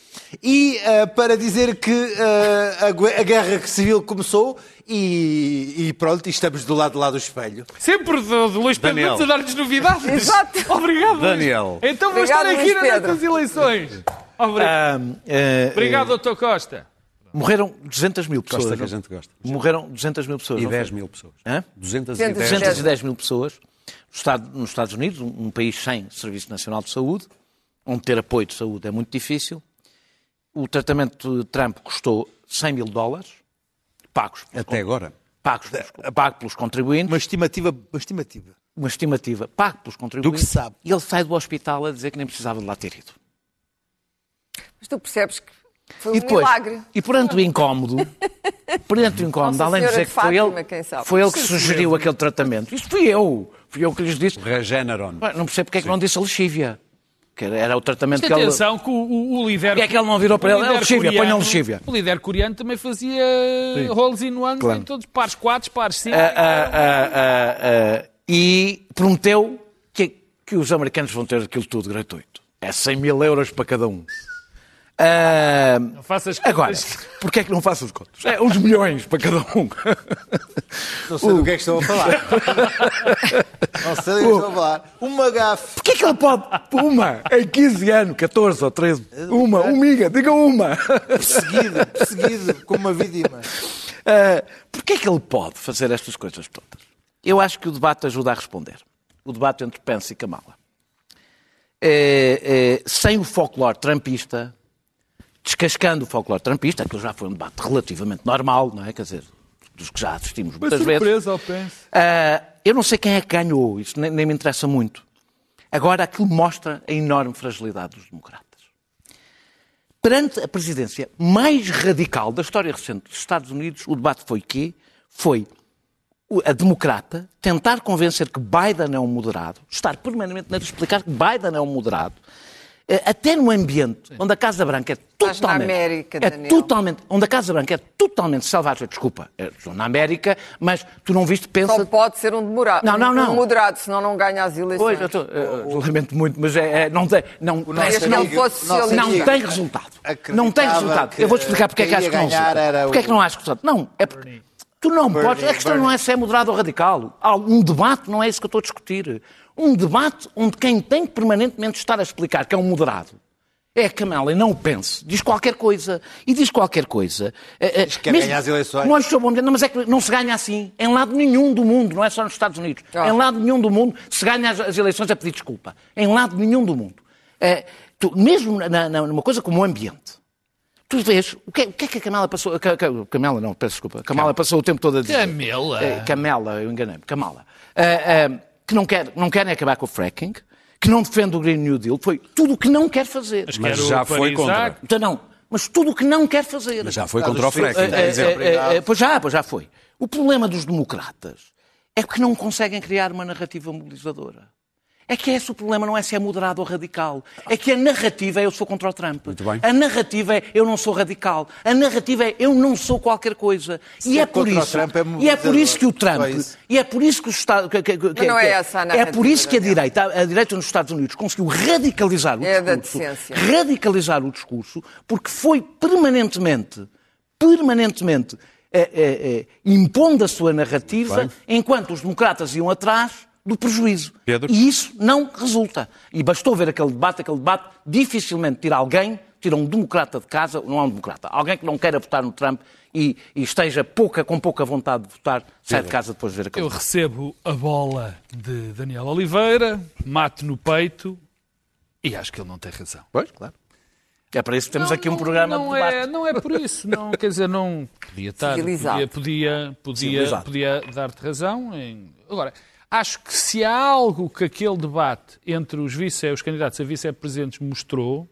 e ah, para dizer que ah, a, a guerra civil começou e, e pronto, e estamos do lado de lá do espelho. Sempre do, do Luís Pedro a dar-lhes novidades. Exato. Obrigado, Luís. Daniel. Então vou Obrigado, estar aqui Luís na noite Pedro. das eleições. Obrigado, Ah, eh, Obrigado doutor Costa. Morreram 200 mil pessoas. Gosta que a gente gosta. Morreram 200 mil pessoas. E não foi? 10 mil pessoas. Hã? 210 210 mil pessoas nos Estados Unidos, um, um país sem Serviço Nacional de Saúde, onde ter apoio de saúde é muito difícil. O tratamento de Trump custou 100 mil dólares, pagos, Até agora. pagos, pelos- pago pelos contribuintes, Uma estimativa, uma estimativa. uma estimativa pago pelos contribuintes, Do que sabe. e ele sai do hospital a dizer que nem precisava de lá ter ido. Mas tu percebes que foi um E depois, milagre. e perante o incómodo, perante o incómodo, Nossa além de dizer de que foi Fátima, ele, foi ele que sugeriu aquele tratamento. Isto fui eu. Fui eu que lhes disse. Regeneron. Não percebo porque é que não disse a lexívia. Que era, o tratamento que ele... Atenção que o, o, o líder... Porque é que ele não virou para ele? É lexívia, ponham lexívia. O líder coreano também fazia roles in ones Claro. em todos, pares 4, pares 5. Ah, ah, ah, ah, ah, e prometeu que, que os americanos vão ter aquilo tudo gratuito. É 100 mil euros para cada um. Ah, Não faças agora, contas. porquê é que não faço os contos? É uns milhões para cada um. Não sei do que é que estão a falar. Não sei do que é que estão a falar. Uma gafe. Porquê é que ele pode? Uma, em 15 anos, 14 ou 13. Uma, umiga, diga uma. Perseguido, perseguido como uma vítima. Uh, Porquê é que ele pode fazer estas coisas todas? Eu acho que o debate ajuda a responder. O debate entre Pence e Kamala. É, é, sem o folclore trumpista, descascando o folclore trumpista, aquilo já foi um debate relativamente normal, não é? Quer dizer, dos que já assistimos muitas vezes. ao Pence. Ah, eu não sei quem é que ganhou, isso nem, nem me interessa muito. Agora, aquilo mostra a enorme fragilidade dos democratas. Perante a presidência mais radical da história recente dos Estados Unidos, o debate foi quê? Foi a democrata tentar convencer que Biden é um moderado, estar permanentemente a explicar que Biden é um moderado, até no ambiente onde a Casa Branca é totalmente... América, é totalmente... Onde a Casa Branca é totalmente selvagem. Desculpa, eh, estou na América, mas tu não viste, pensa... Só pode ser um demorado. Não, não, não. Um moderado, senão não ganha as eleições. Pois, eu, estou- eu lamento muito, mas é, é- não tem, não, parece não, amigo- fosse não tem resultado. Não tem resultado. Eu vou-te explicar porque é que acho que não Porque é que não acho que resulta. Não, é porque tu não podes. A questão não é se é moderado ou radical. Há Um debate não é isso que eu estou a discutir. Um debate onde quem tem que permanentemente estar a explicar que é um moderado é a Kamala e não o pense. Diz qualquer coisa. E diz qualquer coisa. Diz que quer ganhar as eleições. Nós somos, não, mas é que não se ganha assim. Em lado nenhum do mundo, não é só nos Estados Unidos. Ah. Em lado nenhum do mundo se ganha as, as eleições a pedir desculpa. Em lado nenhum do mundo. É, tu- mesmo na, na- numa coisa como o ambiente, tu vês o que, é- o que é que a Kamala passou. a Ca- Ca- Kamala, não, peço desculpa. A Kamala passou o tempo todo a dizer. Camela. É, Camela, eu enganei-me. Kamala. É, é, que não, quer, não querem acabar com o fracking, que não defende o Green New Deal. Foi tudo o que não quer fazer. Mas Quero já foi contra. Então, não. Mas tudo o que não quer fazer. Mas já foi contra o fracking. É, quer dizer. é, é, é, pois já, pois já foi. O problema dos democratas é que não conseguem criar uma narrativa mobilizadora. É que esse o problema, não é se é moderado ou radical. É que a narrativa é eu sou contra o Trump. Muito bem. A narrativa é eu não sou radical. A narrativa é eu não sou qualquer coisa. e é é por o isso. Trump, é e é por isso que o. Trump. E é por isso que os Estados. Que, que, que, não é essa a É narrativa, por isso que a direita, a direita nos Estados Unidos conseguiu radicalizar o É da discurso. decência. Radicalizar o discurso porque foi permanentemente, permanentemente eh, eh, eh, impondo a sua narrativa enquanto os democratas iam atrás do prejuízo. Pedro? E isso não resulta. E bastou ver aquele debate, aquele debate dificilmente tira alguém, tira um democrata de casa, não é um democrata, alguém que não queira votar no Trump e, e esteja pouca, com pouca vontade de votar, sai de casa depois de ver aquele Eu debate. recebo a bola de Daniel Oliveira, mato no peito e acho que ele não tem razão. Pois, claro. É para isso que temos aqui um programa não de debate. é, não é por isso, não, quer dizer, não podia estar, Civilizado. podia, podia, podia, podia dar-te razão. Em... Agora, acho que se há algo que aquele debate entre os, vice, os candidatos a vice-presidentes mostrou,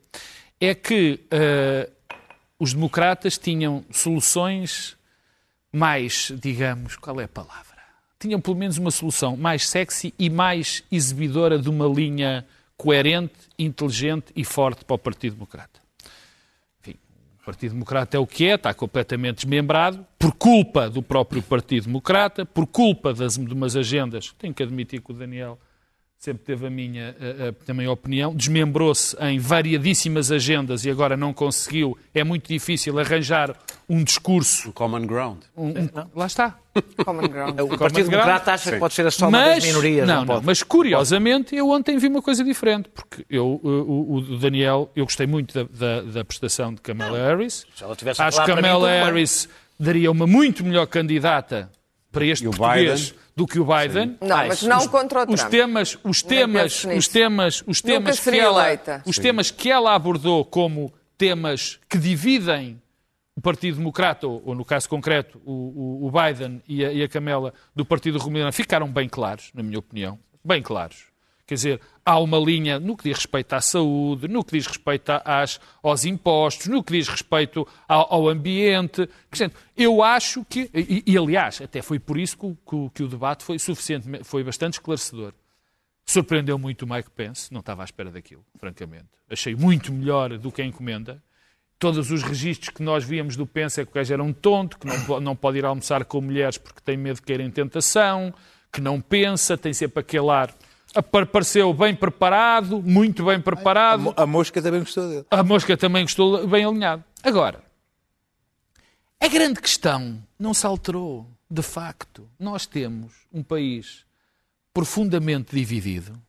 é que eh, os democratas tinham soluções mais, digamos, qual é a palavra? Tinham pelo menos uma solução mais sexy e mais exibidora de uma linha coerente, inteligente e forte para o Partido Democrata. Partido Democrata é o que é, está completamente desmembrado, por culpa do próprio Partido Democrata, por culpa das, de umas agendas, tenho que admitir que o Daniel sempre teve a minha a, a, também opinião, desmembrou-se em variadíssimas agendas e agora não conseguiu, é muito difícil arranjar um discurso. Common ground. um- um- lá está. Common ground. O Partido Democrata acha que pode ser a soma Mas, das minorias. não, Não, não, pode. mas curiosamente eu ontem vi uma coisa diferente, porque eu, uh, o, o Daniel, eu gostei muito da, da, da prestação de Kamala Harris. Se ela tivesse a Acho que Kamala. Harris daria uma muito melhor candidata para este português Biden? do que o Biden. Não, mas não contra o Os Trump. temas, os temas, os temas, os temas que ela, eleita. os temas que ela abordou como temas que dividem o Partido Democrata, ou, ou no caso concreto, o, o- o Biden e a, e a Kamala do Partido Republicano, ficaram bem claros, na minha opinião. Bem claros. Quer dizer, há uma linha no que diz respeito à saúde, no que diz respeito às, aos impostos, no que diz respeito ao, ao ambiente. Eu acho que, e, e, aliás, até foi por isso que, o- que que o debate foi suficientemente, foi bastante esclarecedor. Surpreendeu muito o Mike Pence, não estava à espera daquilo, francamente. Achei muito melhor do que a encomenda. Todos os registros que nós víamos do Pence é que o gajo era um tonto, que não, não pode ir almoçar com mulheres porque tem medo de cair em tentação, que não pensa, tem sempre aquele ar. Apar- Pareceu bem preparado, muito bem preparado. a mosca também gostou dele. A mosca também gostou bem alinhado. Agora, a grande questão não se alterou. De facto, nós temos um país profundamente dividido,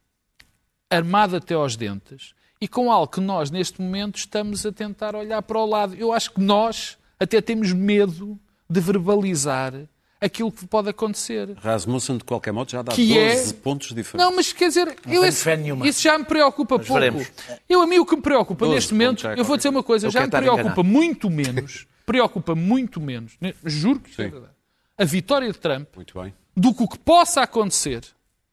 armado até aos dentes e com algo que nós, neste momento, estamos a tentar olhar para o lado. Eu acho que nós até temos medo de verbalizar aquilo que pode acontecer. Rasmussen, de qualquer modo, já dá Que é- 12 pontos diferentes. Não, mas quer dizer, eu esse- isso já me preocupa pouco. veremos. Eu, a mim, o que me preocupa 12 neste momento, é eu vou dizer uma coisa, Eu já me preocupa muito menos, preocupa muito menos, juro que isto é verdade, a vitória de Trump Muito bem. do que o que possa acontecer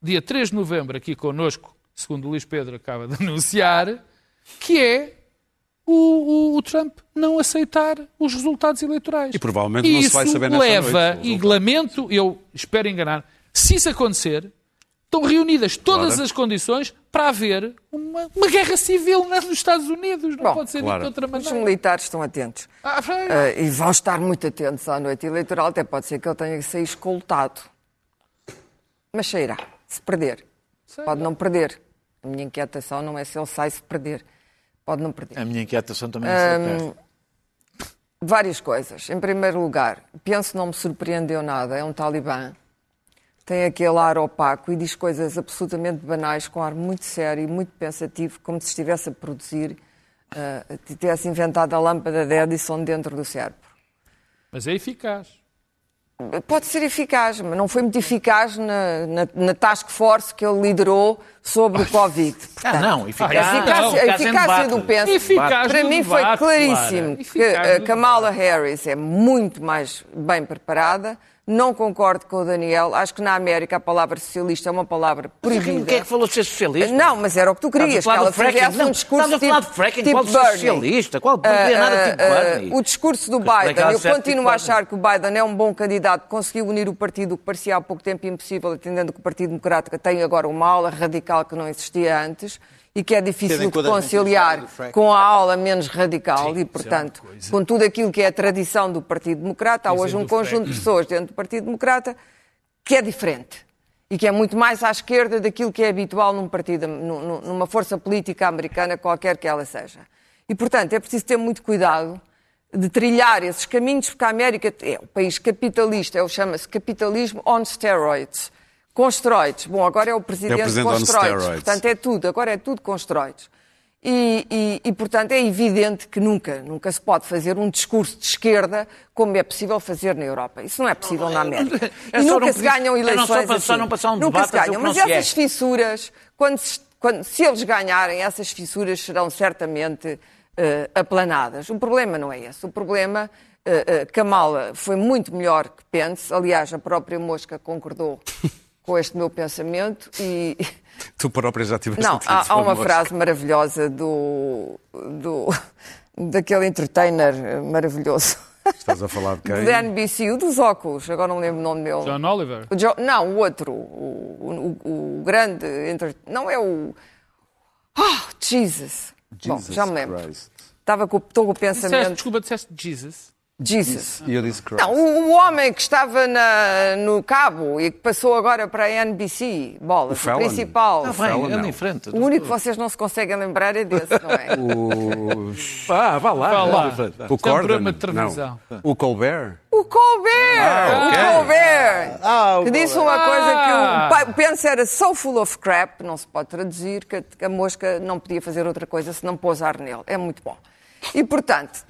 dia 3 de novembro aqui connosco, segundo o Luís Pedro acaba de anunciar, que é o, o- o Trump não aceitar os resultados eleitorais. E provavelmente não se vai isso saber nessa leva, noite e lamento, eu espero enganar, se isso acontecer, estão reunidas todas Claro. as condições para haver uma, uma guerra civil nos Estados Unidos. Não Bom, pode ser claro. de outra Os maneira. militares estão atentos. Ah. Eh, e vão estar muito atentos à noite eleitoral, até pode ser que ele tenha que sair escoltado. Mas sairá, se perder. Pode não perder. A minha inquietação não é se ele sai se perder. Pode não perder. A minha inquietação também é um... Várias coisas. Em primeiro lugar, penso que não me surpreendeu nada. É um talibã. Tem aquele ar opaco e diz coisas absolutamente banais, com ar muito sério e muito pensativo, como se estivesse a produzir, uh, tivesse inventado a lâmpada de Edison dentro do cérebro. Mas é eficaz. Pode ser eficaz, mas não foi muito eficaz na, na, na task force que ele liderou sobre o Covid. Ah, Portanto, não, a eficaz. eficácia, não, a eficaz em eficácia do. Pence, Eficaz para mim foi claríssimo Clara. que a no Kamala Harris é muito mais bem preparada. Não concordo com o Daniel. Acho que na América a palavra socialista é uma palavra Mas o proibida. que é que falou de ser socialista? Não, mas era o que tu querias, que Estás a falar ela fizesse Não, um discurso estás a falar tipo, de fracking, tipo qual Bernie. socialista? Qual- não é nada tipo Ah, ah, Bernie. O discurso do Biden, eu certo, continuo tipo a achar que o Biden é um bom candidato, conseguiu unir o partido, o que parecia há pouco tempo impossível, atendendo que o Partido Democrático tem agora uma ala radical que não existia antes e que é difícil de conciliar com a ala menos radical Sim, e, é portanto, com tudo aquilo que é a tradição do Partido Democrata, há hoje um conjunto de pessoas dentro do Partido Democrata que é diferente e que é muito mais à esquerda daquilo que é habitual num partido, num- num- numa força política americana, qualquer que ela seja. E, portanto, é preciso ter muito cuidado de trilhar esses caminhos, porque a América é um país capitalista, é o chama-se capitalismo on steroids, com esteroides. Bom, agora é o presidente, presidente com esteroides, portanto é tudo, agora é tudo com esteroides. E, e- e, portanto, é evidente que nunca, nunca se pode fazer um discurso de esquerda como é possível fazer na Europa. Isso não é possível na América. é e nunca se ganham é não eleições só para- só assim. não passar um Nunca se ganham. Mas é. essas fissuras, quando, se- quando- se eles ganharem, essas fissuras serão certamente eh, aplanadas. O problema não é esse. O problema, eh, eh, Kamala foi muito melhor que Pence. Aliás, a própria Mosca concordou com este meu pensamento e... Tu própria já tiveste Não, há, há uma Mosca. frase maravilhosa do, do daquele entertainer maravilhoso Estás a falar de quem? da NBC, o dos óculos, agora não lembro o nome dele. John Oliver. O Jo- não, o outro, o, o- o grande, enter- não é o... Oh, Jesus! Bom, Jesus já me lembro. Christ. Estava com, estou com o Disseste, pensamento. desculpa, disseste Jesus. Jesus. E eu disse Christ. Não, o, o homem que estava na- no cabo e que passou agora para a NBC, bola, o, Fallon. principal. Ah, vai, Fala, anda não. em frente. O único que vocês não se conseguem lembrar é desse, não é? Ah, vá lá. Vá lá. anda em frente. O é Corden? programa de televisão. Não. O Colbert? O Colbert! Ah, ok. O Colbert! Ah, o que disse uma coisa que Ah. o o Pence era so full of crap, não se pode traduzir, que a, que a mosca não podia fazer outra coisa senão pousar nele. É muito bom. E, portanto,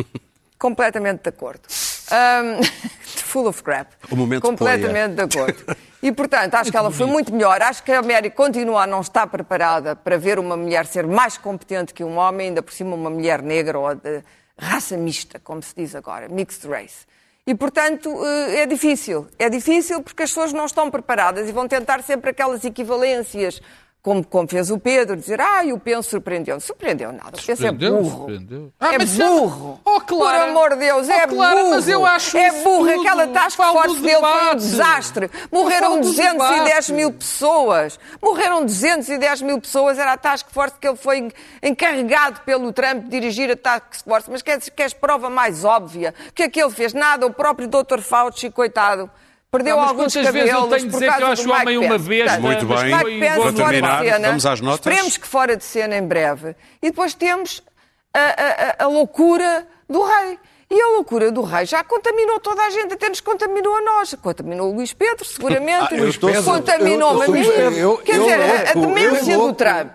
completamente de acordo. Ahm, full of crap. O momento Completamente de acordo. E, portanto, acho que ela foi muito melhor. Acho que a América continua a não estar preparada para ver uma mulher ser mais competente que um homem, ainda por cima uma mulher negra ou de raça mista, como se diz agora, mixed race. E, portanto, eh, é difícil. É difícil porque as pessoas não estão preparadas e vão tentar sempre aquelas equivalências, como, como fez o Pedro, dizer, ah, o Penso surpreendeu. Surpreendeu nada. O Penso é burro. surpreendeu. é burro. Oh, Clara. Por amor de Deus, Oh, é Clara, burro. mas eu acho é burro. tudo. Aquela task force dele foi um desastre. Morreram falo do 210 debate. mil pessoas. Morreram 210 mil pessoas. Era a task force que ele foi encarregado pelo Trump de dirigir a task force. Mas queres, queres prova mais óbvia? O que é que ele fez? Nada. O próprio Dr. Fauci, coitado. Perdeu Não, mas alguns quantas vezes eu cabelos tenho de por dizer que eu acho do o Mike homem uma besta, Portanto, Muito mas bem. Mike Pence Para terminar, de cena. vamos às notas? Esperemos que fora de cena em breve. E depois temos a, a- a- a loucura do rei. E a loucura do rei já contaminou toda a gente, até nos contaminou a nós. Contaminou o Luís Pedro, seguramente. Ah, eu estou- Contaminou-me a eu- mim. eu- eu- Quer eu dizer, a- a demência eu do. Trump.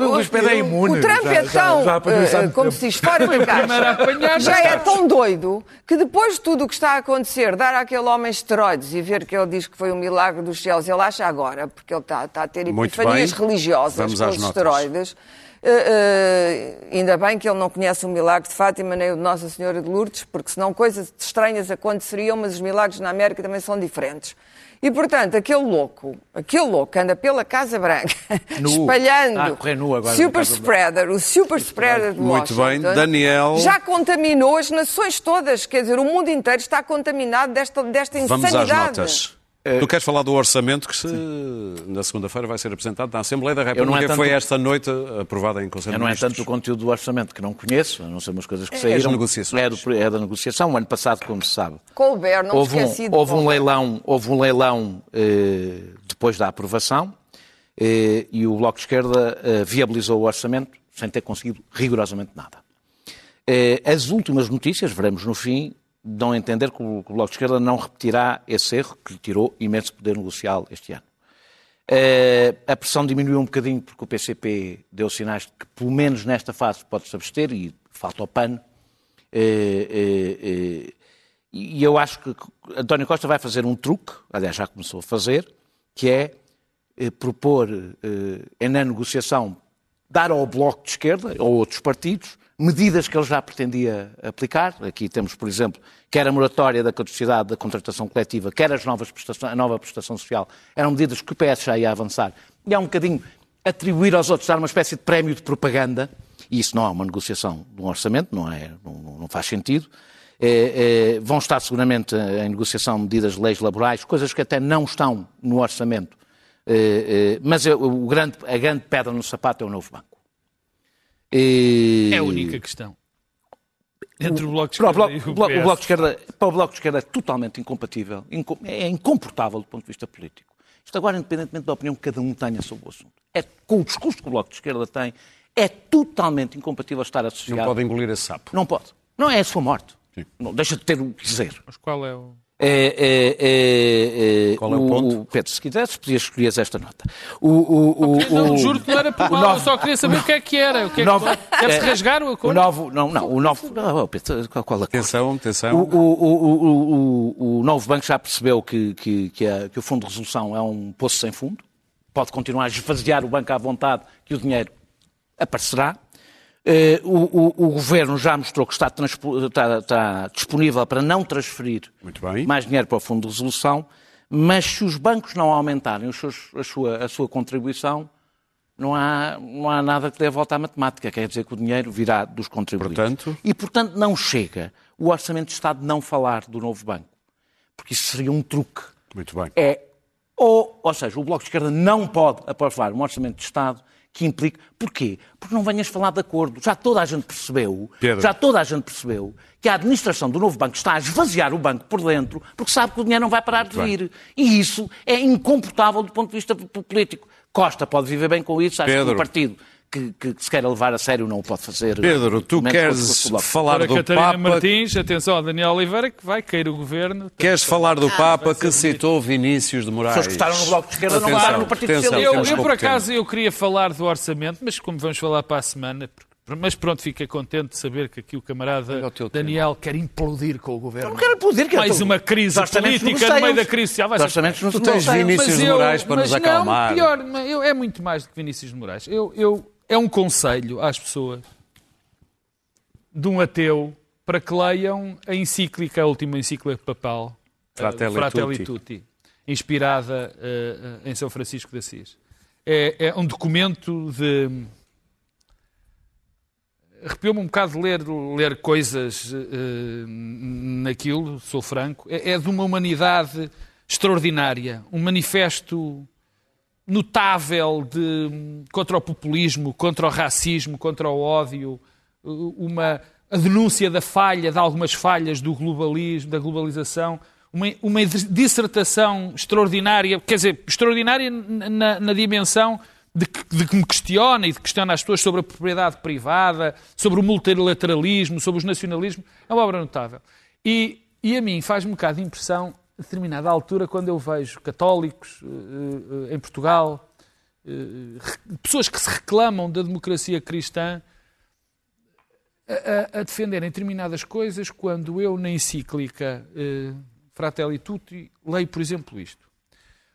O Luís Pedro é imune, O Trump já- é já- tão, já eh, muito como se diz, fora da primeiro a apanhar, caixa. já Já é tão doido que depois de tudo o que está a acontecer, dar àquele homem esteroides e ver que ele diz que foi um milagre dos céus, ele acha agora, porque ele está, está a ter epifanias religiosas Vamos com os esteroides. Eh, eh, ainda bem que ele não conhece o milagre de Fátima nem o de Nossa Senhora de Lourdes, porque senão coisas estranhas aconteceriam, mas os milagres na América também são diferentes. E, portanto, aquele louco, aquele louco que anda pela Casa Branca, Nu. espalhando Ah, super spreader, o super spreader de Muito Washington, bem. Daniel. já contaminou as nações todas, quer dizer, o mundo inteiro está contaminado desta, desta Vamos insanidade. às notas. Tu queres falar do orçamento que se, na segunda-feira vai ser apresentado na Assembleia da não é República, tanto- foi esta noite aprovada em Conselho Eu de não é tanto o conteúdo do orçamento que não conheço, a não ser umas coisas que É saíram. as negociações. É, do- é da negociação. O ano passado, como se sabe, Colbert, não houve, um, houve um leilão, houve um leilão eh, depois da aprovação eh, e o Bloco de Esquerda eh, viabilizou o orçamento sem ter conseguido rigorosamente nada. Eh, as últimas notícias, veremos no fim, dão a entender que o, Bloco de Esquerda não repetirá esse erro que lhe tirou imenso poder negocial este ano. Eh, a pressão diminuiu um bocadinho porque o PCP deu sinais de que, pelo menos nesta fase, pode-se abster e falta o pano. Eh, eh, e eu acho que António Costa vai fazer um truque, aliás, já começou a fazer, que é propor, eh, na negociação, dar ao Bloco de Esquerda, ou outros partidos, medidas que ele já pretendia aplicar. Aqui temos, por exemplo, quer a moratória da caducidade da contratação coletiva, quer as novas a nova prestação social, eram medidas que o PS já ia avançar. E há um bocadinho atribuir aos outros, dar uma espécie de prémio de propaganda, e isso não é uma negociação de um orçamento, não, é, não, não faz sentido. Eh, eh, vão estar seguramente em negociação medidas de leis laborais, coisas que até não estão no orçamento. Eh, eh, mas eh, o grande, a grande pedra no sapato é o novo banco. E- É a única questão. Entre o Bloco de para o Esquerda bloco, e o bloco- o. Bloco de esquerda, para o Bloco de Esquerda é totalmente incompatível, inco- é incomportável do ponto de vista político. Isto agora, independentemente da opinião que cada um tenha sobre o assunto, é, com o discurso que o Bloco de Esquerda tem, é totalmente incompatível estar associado. Não pode engolir esse sapo. Não pode. Não é a sua morte. Não, deixa de ter o que dizer. Mas qual é o... É, é, é, é, Qual é o ponto? Pedro, se quisesse, podias escolher esta nota. O, o, o, Não, o- juro que não era por o mal, novo- eu só queria saber o que é que era. O que é que... novo- Deve-se é, rasgar o O acordo? novo, não, não, o novo, não, Pedro, qual, qual a cor? Atenção, atenção. O, o, o, o, o, o novo banco já percebeu que, que, que, a- que o fundo de resolução é um poço sem fundo. Pode continuar a esvaziar o banco à vontade, que o dinheiro aparecerá. Eh, o, o- o governo já mostrou que está, está- está disponível para não transferir mais dinheiro para o fundo de resolução, mas se os bancos não aumentarem seus- a, sua, a sua contribuição, não há, não há nada que dê a volta à matemática. Quer dizer que o dinheiro virá dos contribuintes. Portanto? E, portanto, não chega o Orçamento de Estado não falar do novo banco. Porque isso seria um truque. Muito bem. É ou Ou seja, o Bloco de Esquerda não pode aprovar um orçamento de Estado que implique. Porquê? Porque não venhas falar de acordo. Já toda a gente percebeu, Pedro. já toda a gente percebeu que a administração do novo banco está a esvaziar o banco por dentro porque sabe que o dinheiro não vai parar de vir. E isso é incomportável do ponto de vista político. Costa pode viver bem com isso, acho que Pedro. um partido que, que se queira levar a sério não o pode fazer. Pedro, tu queres falar Para do Catarina Papa, Martins, atenção Daniel Oliveira, que vai cair o governo. queres falar do Papa vai que citou Vinícius de Moraes? Pessoas que votaram no Bloco de Esquerda não Atenção, votaram no Partido atenção, Socialista. Eu, eu, por acaso, eu queria falar do orçamento, mas como vamos falar para a semana, mas pronto, fiquei contente de saber que aqui o camarada Olha o Daniel quer implodir com o governo. Não quero poder que Mais uma crise política no meio da crise social. Vai ser- orçamentos não Tu tens. Vinícius de eu- Moraes para mas nos acalmar. Não, pior, eu, é muito mais do que Vinícius de Moraes. Eu, eu, é um conselho às pessoas de um ateu para que leiam a encíclica, a última encíclica papal, eh, Fratelli Fratelli Tutti. Tutti, inspirada eh, eh, em São Francisco de Assis. É, é um documento de. Arrepiou-me um bocado de ler, ler coisas eh, naquilo, sou franco. É, é de uma humanidade extraordinária, um manifesto notável de, contra o populismo, contra o racismo, contra o ódio, uma a denúncia da falha, de algumas falhas do globalismo, da globalização, uma, uma dissertação extraordinária, quer dizer, extraordinária na, na dimensão de que, de que me questiona e de que questiona as pessoas sobre a propriedade privada, sobre o multilateralismo, sobre os nacionalismos, é uma obra notável. E, e a mim faz-me um bocado de impressão, a determinada altura, quando eu vejo católicos eh, eh, em Portugal, eh, pessoas que se reclamam da democracia cristã, a, a- defenderem determinadas coisas, quando eu, na encíclica eh, Fratelli Tutti, leio, por exemplo, isto.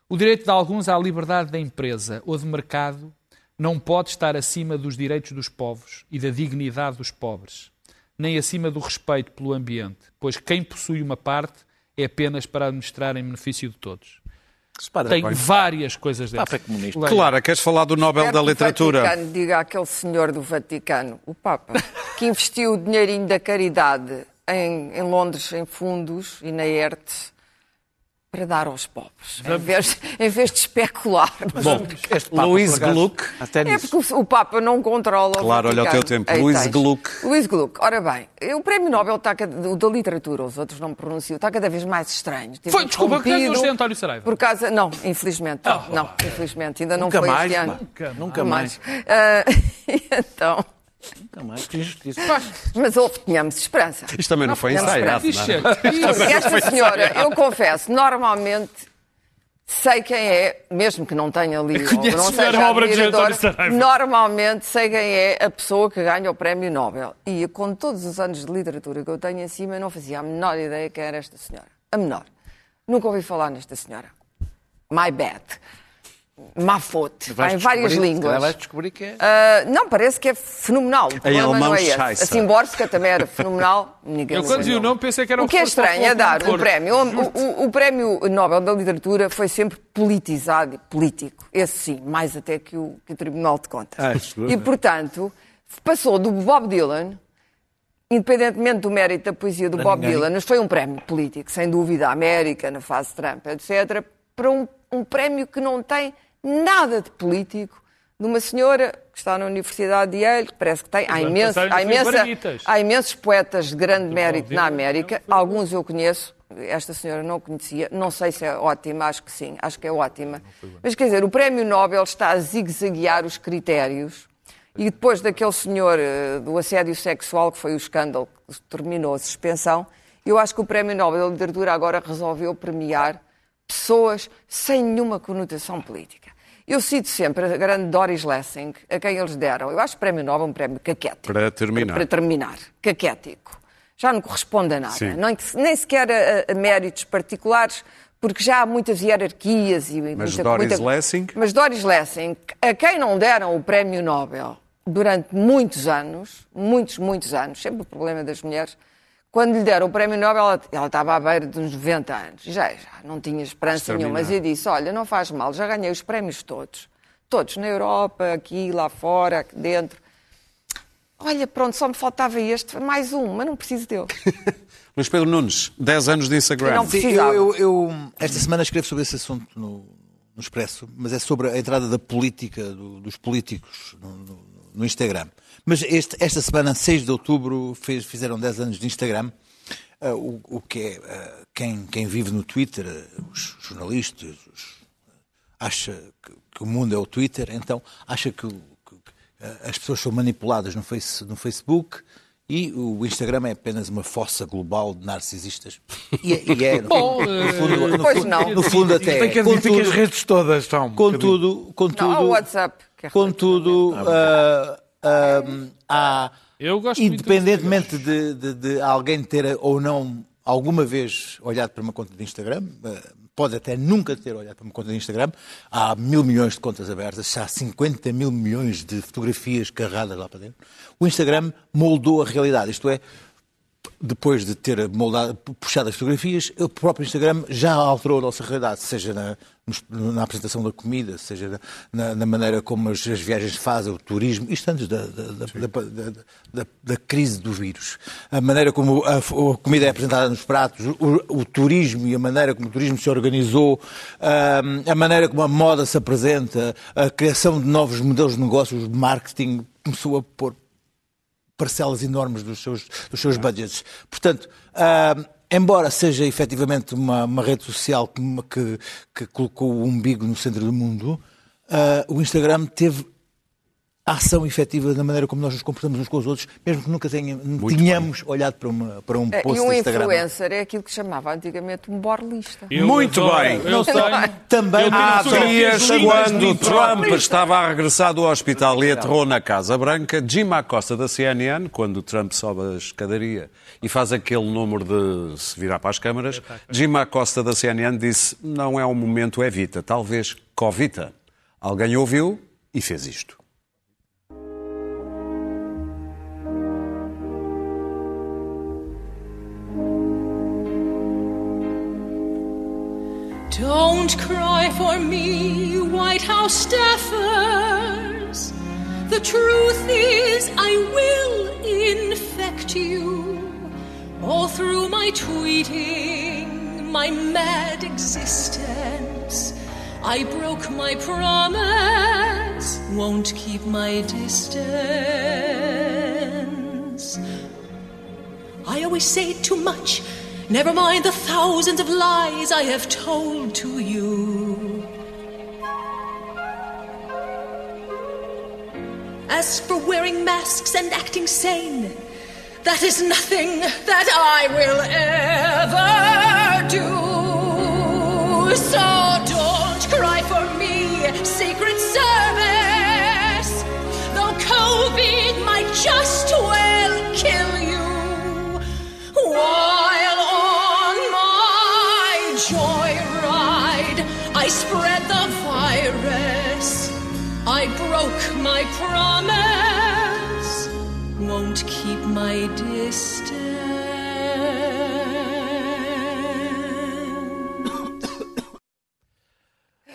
O direito de alguns à liberdade da empresa ou de mercado não pode estar acima dos direitos dos povos e da dignidade dos pobres, nem acima do respeito pelo ambiente, pois quem possui uma parte é apenas para administrar em benefício de todos. Tem bem, várias coisas dessas. Papa é comunista. Clara, queres falar do Nobel Quero da que o Literatura? Vaticano diga àquele senhor do Vaticano, o Papa, que investiu o dinheirinho da caridade em, em Londres em fundos e na ERTE para dar aos pobres, em vez, em vez de especular. Bom, este Papa, Luís Gluck. Até É nisso. porque o o Papa não controla o Claro, olha o teu tempo. Aí Luís tens. Gluck. Luís Gluck. Ora bem, o Prémio Nobel está, cada- o da literatura, os outros não me pronunciam, está cada vez mais estranho. Teve Foi, desculpa, que ganhou o José António Saraiva. Por causa... Não, infelizmente. Ah, não, infelizmente. Ainda não Nunca foi mais, este ano. pá. Nunca mais. Ah, então... Nunca mais. Que injustiça. Mas houve, tínhamos esperança. Isto também não foi não é? E esta senhora, eu confesso, normalmente sei quem é, mesmo que não tenha lido, ou não seja a obra de António Saraiva. normalmente sei quem é a pessoa que ganha o prémio Nobel. E com todos os anos de literatura que eu tenho em cima, eu não fazia a menor ideia quem era esta senhora. A menor. Nunca ouvi falar nesta senhora. My bad. Mafote. Em várias línguas. Vais descobrir que é. Ah, não, parece que é fenomenal. O problema alemão não é esse. Scheisse. A Simborska também era fenomenal. Ninguém Eu quando vi o nome pensei que era O que é estranho é dar um prémio. O, o- o prémio Nobel da Literatura foi sempre politizado e político. Esse sim, mais até que o, que o Tribunal de Contas. Ah, e, portanto, passou do Bob Dylan, independentemente do mérito da poesia do Bob ninguém. Dylan, mas foi um prémio político, sem dúvida, a América, na fase Trump, etc., para um, um prémio que não tem nada de político, de uma senhora que está na Universidade de Yale, que parece que tem. Há, imenso, há, imensa, há imensos poetas de grande mérito na América, alguns eu conheço, esta senhora não conhecia, não sei se é ótima, acho que sim, acho que é ótima. Mas quer dizer, o Prémio Nobel está a zigue-zaguear os critérios e depois daquele senhor eh, do assédio sexual, que foi o escândalo que terminou a suspensão, eu acho que o Prémio Nobel da Literatura agora resolveu premiar pessoas sem nenhuma conotação política. Eu cito sempre a grande Doris Lessing, a quem eles deram. Eu acho que o Prémio Nobel é um prémio caquético. Para terminar. Para, terminar. Caquético. Já não corresponde a nada. Sim. Nem sequer a, a méritos particulares, porque já há muitas hierarquias e Mas muita, Doris muita- Lessing? Mas Doris Lessing, a quem não deram o Prémio Nobel durante muitos anos, muitos, muitos anos, sempre o problema das mulheres, quando lhe deram o Prémio Nobel, ela, ela estava à beira de uns 90 anos. Já, já não tinha esperança nenhuma. Mas eu disse, olha, não faz mal, já ganhei os prémios todos. Todos, na Europa, aqui, lá fora, aqui dentro. Olha, pronto, só me faltava este, mais um, mas não preciso dele. Luís Pedro Nunes, 10 anos de Instagram. Não Sim, precisava. eu, eu- eu, esta semana escrevo sobre esse assunto no, no Expresso, mas é sobre a entrada da política, do- dos políticos no, no- no Instagram. Mas este- esta semana, 6 de outubro, fez- fizeram 10 anos de Instagram. Ah, o, o que é, ah, quem, quem vive no Twitter, os jornalistas, os- acha que, que o mundo é o Twitter, então acha que, que- que, ah, as pessoas são manipuladas no, face- no Facebook e o Instagram é apenas uma fossa global de narcisistas. E, é- e é, no, Bom, no fundo, no Pois fundo- não. no fundo até Tem que é. que as Contudo, redes todas são. contudo, contudo, Não, há o WhatsApp. É contudo ah, ah, há, independentemente de, de- de alguém ter ou não alguma vez olhado para uma conta de Instagram, ah, pode até nunca ter olhado para uma conta de Instagram, há mil milhões de contas abertas, há 50 mil milhões de fotografias carregadas lá para dentro. O Instagram moldou a realidade, isto é, depois de ter moldado, puxado as fotografias, o próprio Instagram já alterou a nossa realidade, seja na, na apresentação da comida, seja na, na- maneira como as, as viagens se fazem, o turismo, isto antes da, da, da- da- da- da- da crise do vírus. A maneira como a, a comida é apresentada nos pratos, o, o turismo e a maneira como o turismo se organizou, a, a maneira como a moda se apresenta, a criação de novos modelos de negócios, de marketing, começou a pôr parcelas enormes dos seus, dos seus budgets. Portanto, ah, embora seja efetivamente uma, uma rede social que, que, que colocou o umbigo no centro do mundo, ah, o Instagram teve a ação efetiva na maneira como nós nos comportamos uns com os outros, mesmo que nunca tenha, tenhamos olhado para, uma, para um É, post e um influencer é aquilo que chamava antigamente um borlista. Eu Muito bem. Eu tenho, Também Eu Há dias, quando Trump estava a regressar do hospital e aterrou na Casa Branca, Jim Acosta da CNN, quando o Trump sobe a escadaria e faz aquele número de se virar para as câmaras, Jim Acosta da CNN disse: não é um momento evita, talvez covita. Alguém ouviu e fez isto. Don't cry for me, White House staffers. The truth is, I will infect you all through my tweeting, my mad existence. I broke my promise, won't keep my distance. I always say too much. Never mind the thousands of lies I have told to you. As for wearing masks and acting sane, that is nothing that I will ever do. So my distance.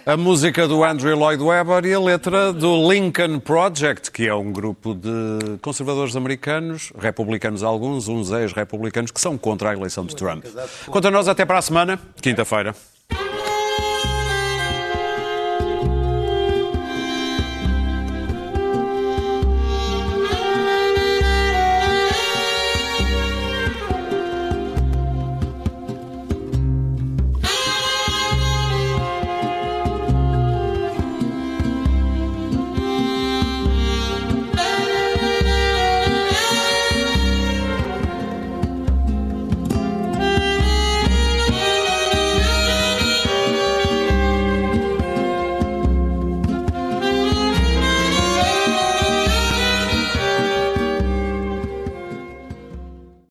A música do Andrew Lloyd Webber e a letra do Lincoln Project, que é um grupo de conservadores americanos, republicanos alguns, uns ex-republicanos, que são contra a eleição de Trump. Quanto a nós, até para a semana, quinta-feira.